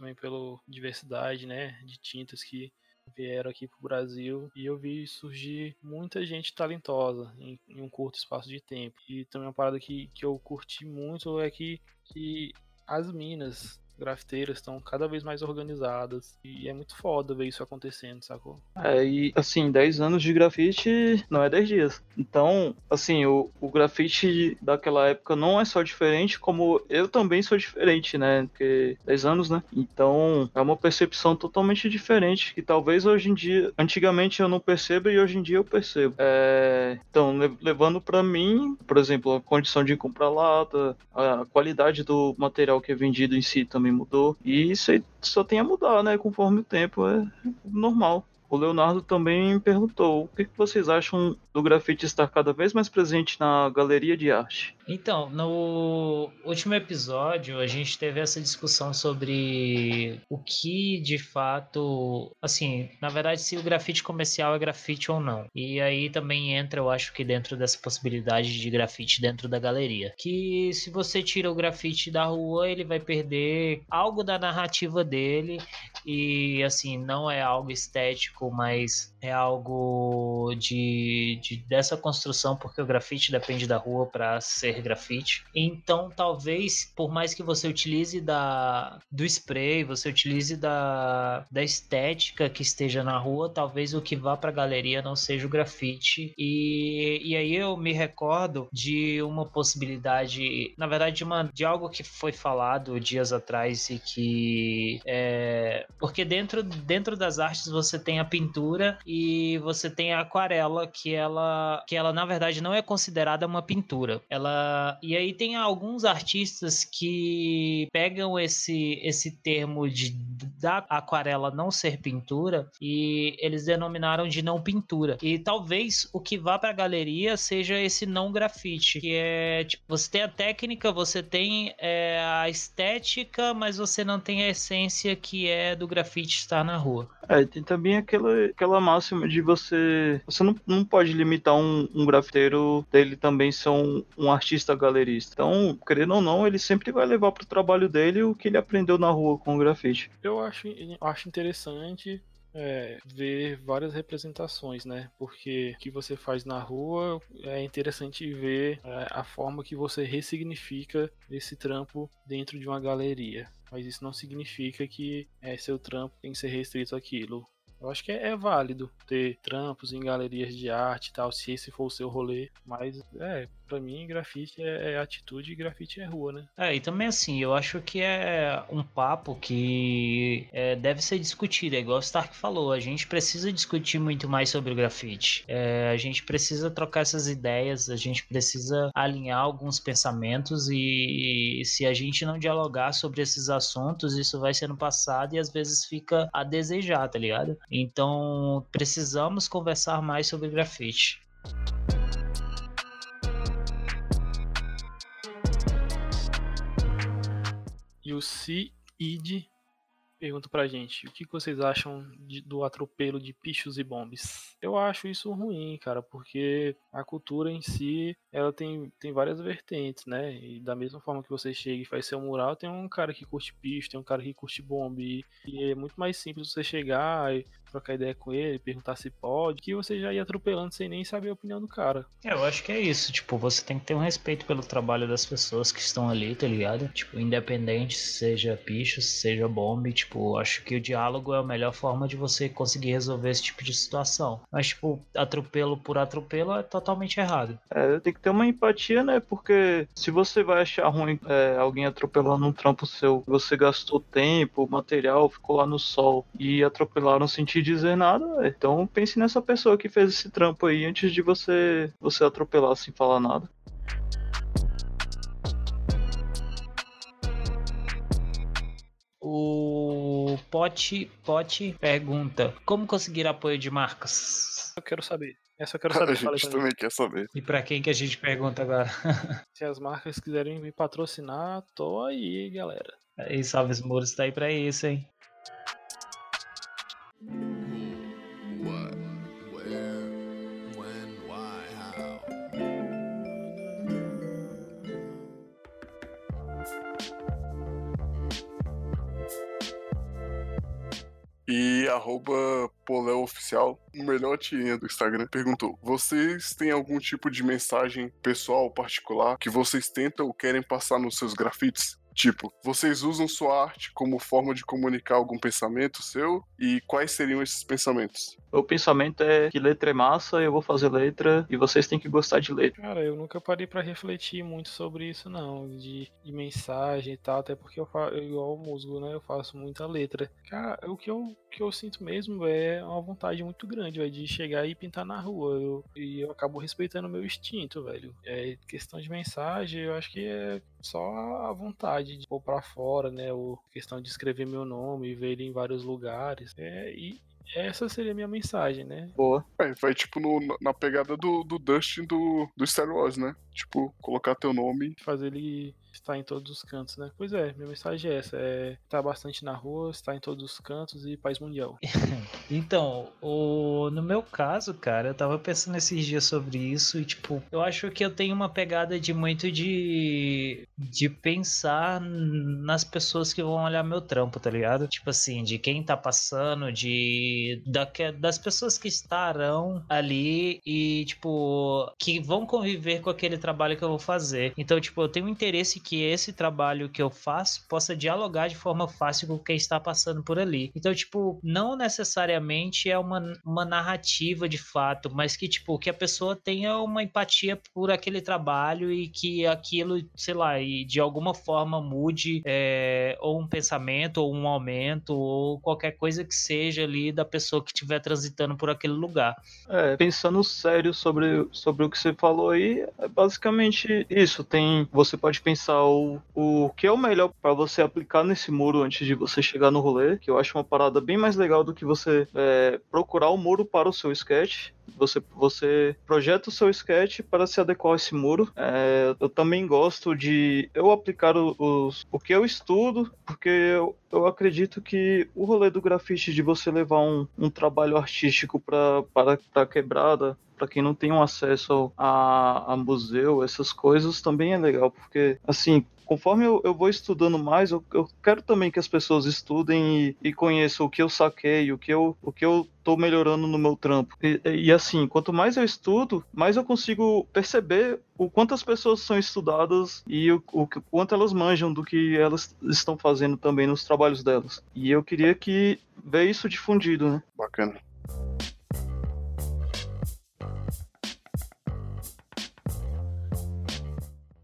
também pela diversidade, né? De tintas que vieram aqui pro Brasil e eu vi surgir muita gente talentosa em, em um curto espaço de tempo. E também uma parada que, que eu curti muito é que, que as minas grafiteiras estão cada vez mais organizadas e é muito foda ver isso acontecendo, sacou? É, e assim, 10 anos de grafite não é 10 dias. Então, assim, o, o grafite daquela época não é só diferente, como eu também sou diferente, né? Porque 10 anos, né? Então, é uma percepção totalmente diferente, que talvez hoje em dia, antigamente eu não perceba e hoje em dia eu percebo. É, então, le- levando pra mim, por exemplo, a condição de comprar lata, a qualidade do material que é vendido em si também mudou. E isso aí só tem a mudar, né? Conforme o tempo, é normal. O Leonardo também perguntou o que vocês acham do grafite estar cada vez mais presente na galeria de arte. Então, no último episódio, a gente teve essa discussão sobre o que de fato. Assim, na verdade, se o grafite comercial é grafite ou não. E aí também entra, eu acho que dentro dessa possibilidade de grafite dentro da galeria. Que se você tira o grafite da rua, ele vai perder algo da narrativa dele. E assim, não é algo estético, mas é algo de, de dessa construção, porque o grafite depende da rua para ser grafite. Então, talvez, por mais que você utilize da, do spray, você utilize da, da estética que esteja na rua, talvez o que vá para a galeria não seja o grafite. E, e aí eu me recordo de uma possibilidade, na verdade, de, uma, de algo que foi falado dias atrás e que é, porque dentro, dentro das artes você tem a pintura e você tem a aquarela que ela que ela na verdade não é considerada uma pintura. Ela e aí tem alguns artistas que pegam esse esse termo de da aquarela não ser pintura e eles denominaram de não pintura. E talvez o que vá para a galeria seja esse não grafite, que é tipo, você tem a técnica, você tem é, a estética, mas você não tem a essência que é do grafite estar na rua. É, tem também aquela, aquela máxima de você. Você não, não pode limitar um, um grafiteiro dele também ser um, um artista galerista. Então, querendo ou não, ele sempre vai levar pro trabalho dele o que ele aprendeu na rua com o grafite. Eu acho, acho interessante é, ver várias representações, né? Porque o que você faz na rua é interessante ver é, a forma que você ressignifica esse trampo dentro de uma galeria. Mas isso não significa que é, seu trampo tem que ser restrito àquilo. Eu acho que é, é, válido ter trampos em galerias de arte e tal, se esse for o seu rolê. Mas, é, pra mim, grafite é, é, atitude e grafite é rua, né? É, e também assim, eu acho que é um papo que é, deve ser discutido. É igual o Stark falou, a gente precisa discutir muito mais sobre o grafite. É, a gente precisa trocar essas ideias, a gente precisa alinhar alguns pensamentos e, e se a gente não dialogar sobre esses assuntos, isso vai sendo passado e às vezes fica a desejar, tá ligado? Então, precisamos conversar mais sobre grafite. E o CID pergunta pra gente: o que vocês acham de, do atropelo de pichos e bombes? Eu acho isso ruim, cara, porque a cultura em si ela tem, tem várias vertentes, né? E da mesma forma que você chega e faz seu mural, tem um cara que curte picho, tem um cara que curte bombe. E é muito mais simples você chegar e trocar ideia com ele, perguntar se pode, que você já ia atropelando sem nem saber a opinião do cara. É, eu acho que é isso. Tipo, você tem que ter um respeito pelo trabalho das pessoas que estão ali, tá ligado? Tipo, independente seja picho, seja bombe, tipo, acho que o diálogo é a melhor forma de você conseguir resolver esse tipo de situação. Mas, tipo, atropelo por atropelo é totalmente errado. É, tem que ter uma empatia, né? Porque se você vai achar ruim é, alguém atropelando um trampo seu, você gastou tempo, material, ficou lá no sol e atropelaram sem te dizer nada, véio. então pense nessa pessoa que fez esse trampo aí antes de você você atropelar sem falar nada. O Pote Pote pergunta: Como conseguir apoio de marcas? Eu quero saber. Essa eu quero saber. A gente também quer saber. E pra quem que a gente pergunta agora? Se as marcas quiserem me patrocinar, tô aí, galera. Aí, Salves Muros tá aí pra isso, hein? E arroba Poléu Oficial, o melhor tirinha do Instagram, perguntou: Vocês têm algum tipo de mensagem pessoal, particular, que vocês tentam ou querem passar nos seus grafites? Tipo, vocês usam sua arte como forma de comunicar algum pensamento seu? E quais seriam esses pensamentos? O pensamento é que letra é massa, eu vou fazer letra e vocês têm que gostar de letra. Cara, eu nunca parei pra refletir muito sobre isso, não, de, de mensagem e tal, até porque eu faço, igual o musgo, né, eu faço muita letra. Cara, o que eu, que eu sinto mesmo é uma vontade muito grande, velho, de chegar e pintar na rua. Eu, e eu acabo respeitando o meu instinto, velho. É questão de mensagem, eu acho que é só a vontade de pôr pra fora, né, ou questão de escrever meu nome e ver ele em vários lugares. É, e, essa seria a minha mensagem, né? Boa. É, vai tipo no- na pegada do, do Dustin do, do Star Wars, né? Tipo, colocar teu nome. Fazer ele estar em todos os cantos, né? Pois é, minha mensagem é essa: é estar bastante na rua, estar em todos os cantos e paz mundial. Então, o... no meu caso, cara, eu tava pensando esses dias sobre isso e, tipo, eu acho que eu tenho uma pegada de muito de. de pensar nas pessoas que vão olhar meu trampo, tá ligado? Tipo assim, de quem tá passando, de. daque- das pessoas que estarão ali e, tipo, que vão conviver com aquele trabalho trabalho que eu vou fazer. Então, tipo, eu tenho interesse que esse trabalho que eu faço possa dialogar de forma fácil com quem está passando por ali. Então, tipo, não necessariamente é uma, uma narrativa de fato, mas que, tipo, que a pessoa tenha uma empatia por aquele trabalho e que aquilo, sei lá, e de alguma forma mude é, ou um pensamento, ou um aumento, ou qualquer coisa que seja ali da pessoa que estiver transitando por aquele lugar. É, pensando sério sobre, sobre o que você falou aí, é basicamente isso. Tem, você pode pensar o, o que é o melhor para você aplicar nesse muro antes de você chegar no rolê, que eu acho uma parada bem mais legal do que você é, procurar o muro para o seu sketch. Você, você projeta o seu sketch para se adequar a esse muro. É, eu também gosto de eu aplicar o- os, o que eu estudo, porque eu, eu acredito que o rolê do grafite de você levar um, um trabalho artístico para para quebrada para quem não tem um acesso a, a museu, essas coisas também é legal, porque assim, conforme eu, eu vou estudando mais, eu, eu quero também que as pessoas estudem e, e conheçam o que eu saquei, o que eu, o que eu tô melhorando no meu trampo. E, e assim, quanto mais eu estudo, mais eu consigo perceber o quanto as pessoas são estudadas e o, o quanto elas manjam do que elas estão fazendo também nos trabalhos delas. E eu queria que ver isso difundido, né? Bacana.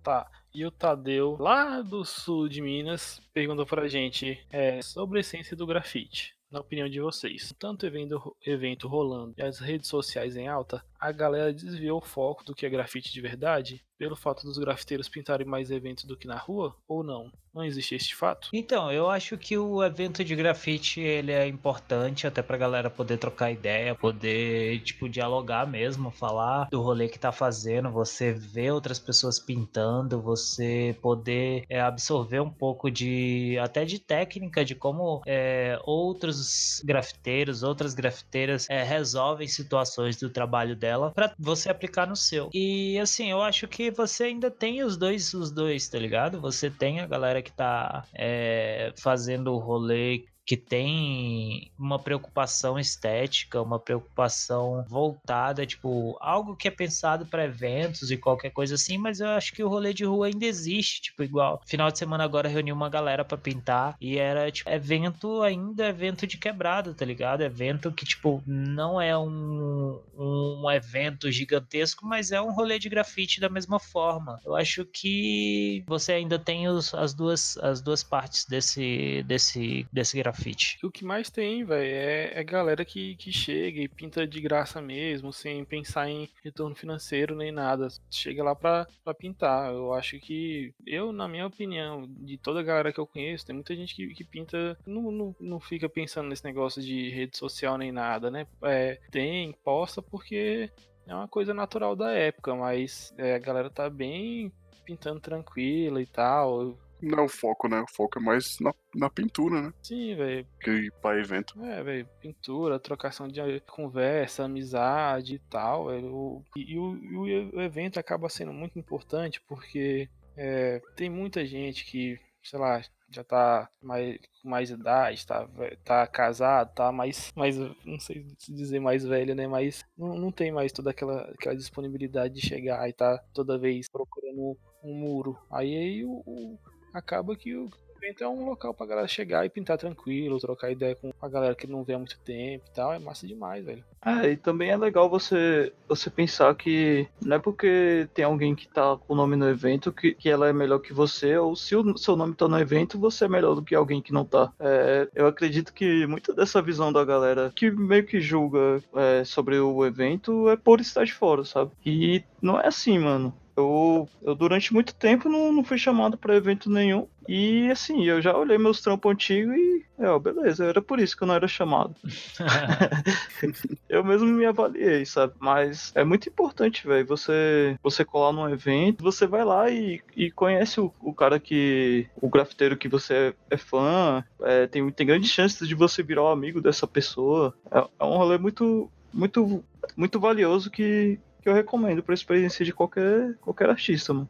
Tá. E o Tadeu, lá do sul de Minas, perguntou pra gente é, sobre a essência do grafite. Na opinião de vocês, tanto evento, evento rolando e as redes sociais em alta, a galera desviou o foco do que é grafite de verdade? Pelo fato dos grafiteiros pintarem mais eventos do que na rua? Ou não? Não existe este fato? Então, eu acho que o evento de grafite ele é importante até pra galera poder trocar ideia, poder, tipo, dialogar mesmo, falar do rolê que tá fazendo, você ver outras pessoas pintando, você poder é, absorver um pouco de, até de técnica, de como é, outros grafiteiros, outras grafiteiras é, resolvem situações do trabalho dela pra você aplicar no seu. E, assim, eu acho que você ainda tem os dois, os dois, tá ligado? Você tem a galera que tá é, fazendo o rolê que tem uma preocupação estética, uma preocupação voltada, tipo, algo que é pensado para eventos e qualquer coisa assim, mas eu acho que o rolê de rua ainda existe, tipo, igual. Final de semana agora reuni uma galera para pintar e era, tipo, evento ainda evento de quebrada, tá ligado? Evento que, tipo, não é um, um evento gigantesco, mas é um rolê de grafite da mesma forma. Eu acho que você ainda tem os, as, duas, as duas partes desse, desse, desse grafite. O que mais tem, velho, é, é galera que, que chega e pinta de graça mesmo, sem pensar em retorno financeiro nem nada. Chega lá pra, pra pintar. Eu acho que, eu, na minha opinião, de toda a galera que eu conheço, tem muita gente que, que pinta, não, não, não fica pensando nesse negócio de rede social nem nada, né? É, tem, posta porque é uma coisa natural da época, mas é, a galera tá bem pintando tranquila e tal. Não é o foco, né? O foco é mais na, na pintura, né? Sim, velho. Que pra evento. É, velho, pintura, trocação de conversa, amizade e tal. velho. O- E, e o, e o evento acaba sendo muito importante porque é, tem muita gente que, sei lá, já tá mais, com mais idade, tá, tá casado, tá mais, mais, não sei se dizer mais velho, né? Mas não, não tem mais toda aquela, aquela disponibilidade de chegar e tá toda vez procurando um muro. Aí, aí o, o- acaba que o evento é um local pra galera chegar e pintar tranquilo, trocar ideia com a galera que não vê há muito tempo e tal. É massa demais, velho. É, e também é legal você, você pensar que não é porque tem alguém que tá com o nome no evento que, que ela é melhor que você, ou se o seu nome tá no evento, você é melhor do que alguém que não tá. É, eu acredito que muita dessa visão da galera que meio que julga é, sobre o evento é por estar de fora, sabe? E não é assim, mano. Eu, eu durante muito tempo não, não fui chamado pra evento nenhum. E assim, eu já olhei meus trampos antigos e, é, beleza, era por isso que eu não era chamado. eu mesmo me avaliei, sabe? Mas é muito importante, velho, você, você colar num evento, você vai lá e, e conhece o, o cara que. o grafiteiro que você é, é fã, é, tem, tem grandes chances de você virar um amigo dessa pessoa. É, é um rolê muito, muito, muito valioso que, que eu recomendo pra experiência de qualquer, qualquer artista, mano.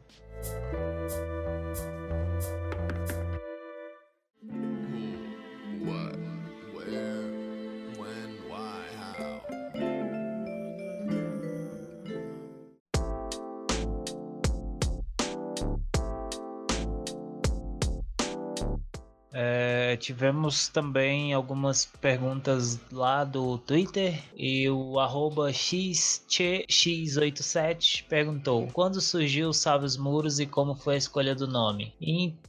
Tivemos também algumas perguntas lá do Twitter e o arroba xx87 perguntou quando surgiu o Salve os Muros e como foi a escolha do nome. Então,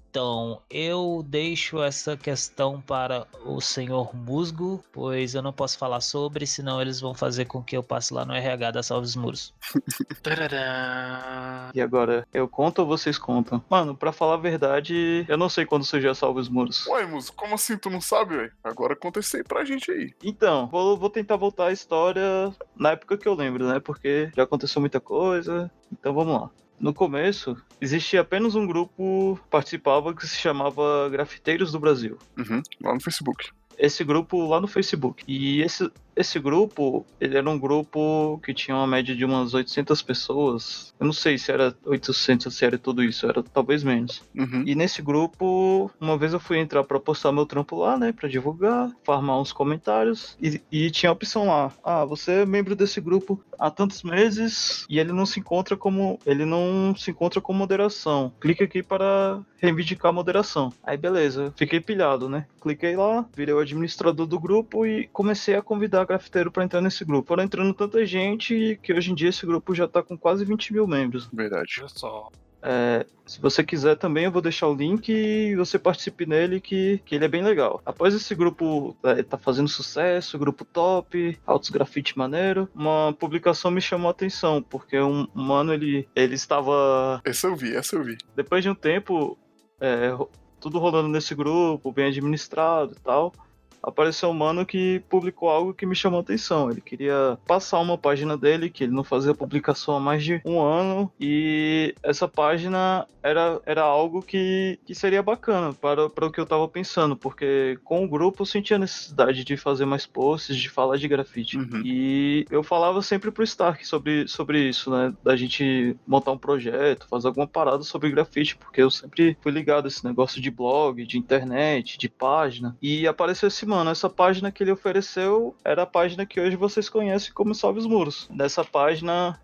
eu deixo essa questão para o senhor Musgo, pois eu não posso falar sobre, senão eles vão fazer com que eu passe lá no RH da Salve os Muros. E agora, eu conto ou vocês contam? Mano, pra falar a verdade, eu não sei quando surgiu a Salve os Muros. Ué, Muso, como assim tu não sabe, velho? Agora conta isso aí pra gente aí. Então, vou, vou tentar voltar a história na época que eu lembro, né? Porque já aconteceu muita coisa. Então vamos lá. No começo, existia apenas um grupo que participava que se chamava Grafiteiros do Brasil. Uhum, lá no Facebook. Esse grupo lá no Facebook. E esse, esse grupo, ele era um grupo que tinha uma média de umas 800 pessoas. Eu não sei se era 800 ou se era tudo isso, era talvez menos. Uhum. E nesse grupo, uma vez eu fui entrar pra postar meu trampo lá, né, Pra divulgar, farmar uns comentários e, e tinha a opção lá: "Ah, você é membro desse grupo há tantos meses e ele não se encontra como ele não se encontra com moderação. Clique aqui para reivindicar a moderação". Aí beleza, fiquei pilhado, né? Cliquei lá, virei o administrador do grupo e comecei a convidar grafiteiro pra entrar nesse grupo. Foram entrando tanta gente que hoje em dia esse grupo já tá com quase 20 mil membros. Verdade. Olha só. É, se você quiser também, eu vou deixar o link e você participe nele, que, que ele é bem legal. Após esse grupo é, tá fazendo sucesso, grupo top, altos grafite maneiro, uma publicação me chamou a atenção, porque um, um mano, ele, ele estava... Essa eu vi, essa eu vi. Depois de um tempo, é, tudo rolando nesse grupo, bem administrado e tal, apareceu um mano que publicou algo que me chamou a atenção. Ele queria passar uma página dele, que ele não fazia publicação há mais de um ano, e essa página era, era algo que, que seria bacana para, para o que eu tava pensando, porque com o grupo eu sentia a necessidade de fazer mais posts, de falar de grafite. Uhum. E eu falava sempre pro Stark sobre, sobre isso, né? Da gente montar um projeto, fazer alguma parada sobre grafite, porque eu sempre fui ligado a esse negócio de blog, de internet, de página. E apareceu esse mano, essa página que ele ofereceu era a página que hoje vocês conhecem como Salve os Muros. Nessa página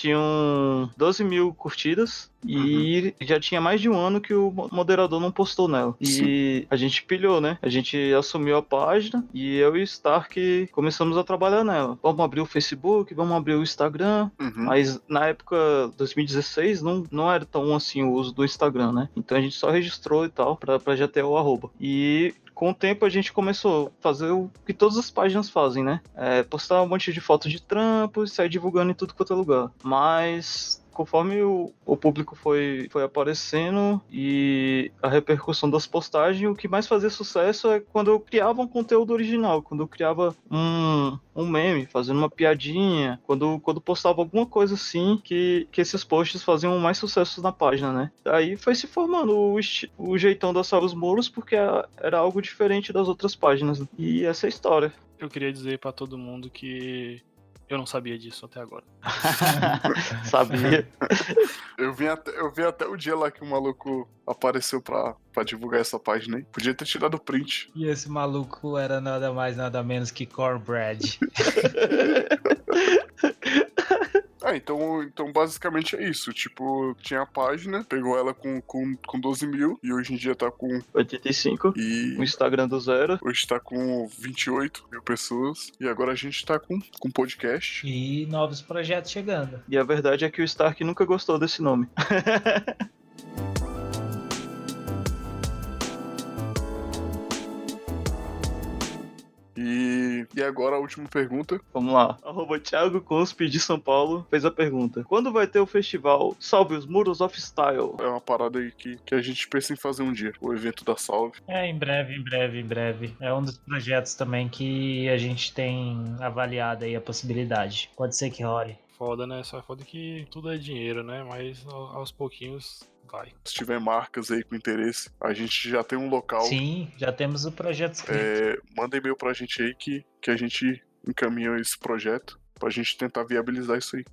existiam 12 mil curtidas. E já tinha mais de um ano que o mo- moderador não postou nela. E a gente pilhou, né? A gente assumiu a página e eu e o Stark começamos a trabalhar nela. Vamos abrir o Facebook, vamos abrir o Instagram, Uhum. mas na época 2016 não, não era tão assim o uso do Instagram, né? Então a gente só registrou e tal pra, pra já ter o arroba. E com o tempo a gente começou a fazer o que todas as páginas fazem, né? É, postar um monte de foto de trampo e sair divulgando em tudo quanto é lugar. Mas conforme o, o público foi, foi aparecendo e a repercussão das postagens, o que mais fazia sucesso é quando eu criava um conteúdo original, quando eu criava um, um meme, fazendo uma piadinha, quando, quando postava alguma coisa assim, que, que esses posts faziam mais sucesso na página, né? Aí foi se formando o, o jeitão da dos Muros, porque era algo diferente das outras páginas. E essa é a história. Eu queria dizer pra todo mundo que eu não sabia disso até agora. Sabia? Eu vi, até, eu vi até o dia lá que o maluco apareceu pra, pra divulgar essa página aí. Podia ter tirado o print. E esse maluco era nada mais, nada menos que Cornbread. Ah, então, então basicamente é isso. Tipo, tinha a página, pegou ela com, com, com 12 mil e hoje em dia tá com. 85. E O Instagram do zero. hoje tá com 28 mil pessoas. E agora a gente tá com, com podcast. E novos projetos chegando. E a verdade é que o Stark nunca gostou desse nome. E, agora a última pergunta. Vamos lá. Arroba Thiago Conspe de São Paulo fez a pergunta. Quando vai ter o festival Salve os Muros of Style? É uma parada aí que, que a gente pensa em fazer um dia. O evento da Salve. É, em breve, em breve, em breve. É um dos projetos também que a gente tem avaliado aí a possibilidade. Pode ser que role. Foda, né? Só é foda que tudo é dinheiro, né? Mas ao- aos pouquinhos vai. Se tiver marcas aí com interesse, a gente já tem um local. Sim, já temos o projeto escrito. É, manda e-mail pra gente aí que, que a gente encaminha esse projeto pra gente tentar viabilizar isso aí.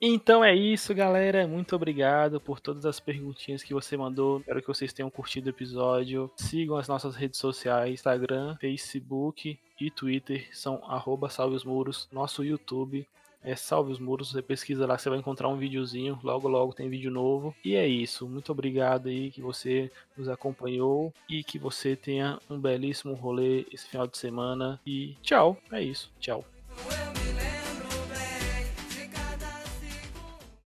Então é isso, galera. Muito obrigado por todas as perguntinhas que você mandou. Espero que vocês tenham curtido o episódio. Sigam as nossas redes sociais: Instagram, Facebook e Twitter. São arroba Salve os Muros. Nosso YouTube é Salve os Muros. Você pesquisa lá, você vai encontrar um videozinho. Logo, logo tem vídeo novo. E é isso. Muito obrigado aí que você nos acompanhou e que você tenha um belíssimo rolê esse final de semana. E tchau. É isso. Tchau.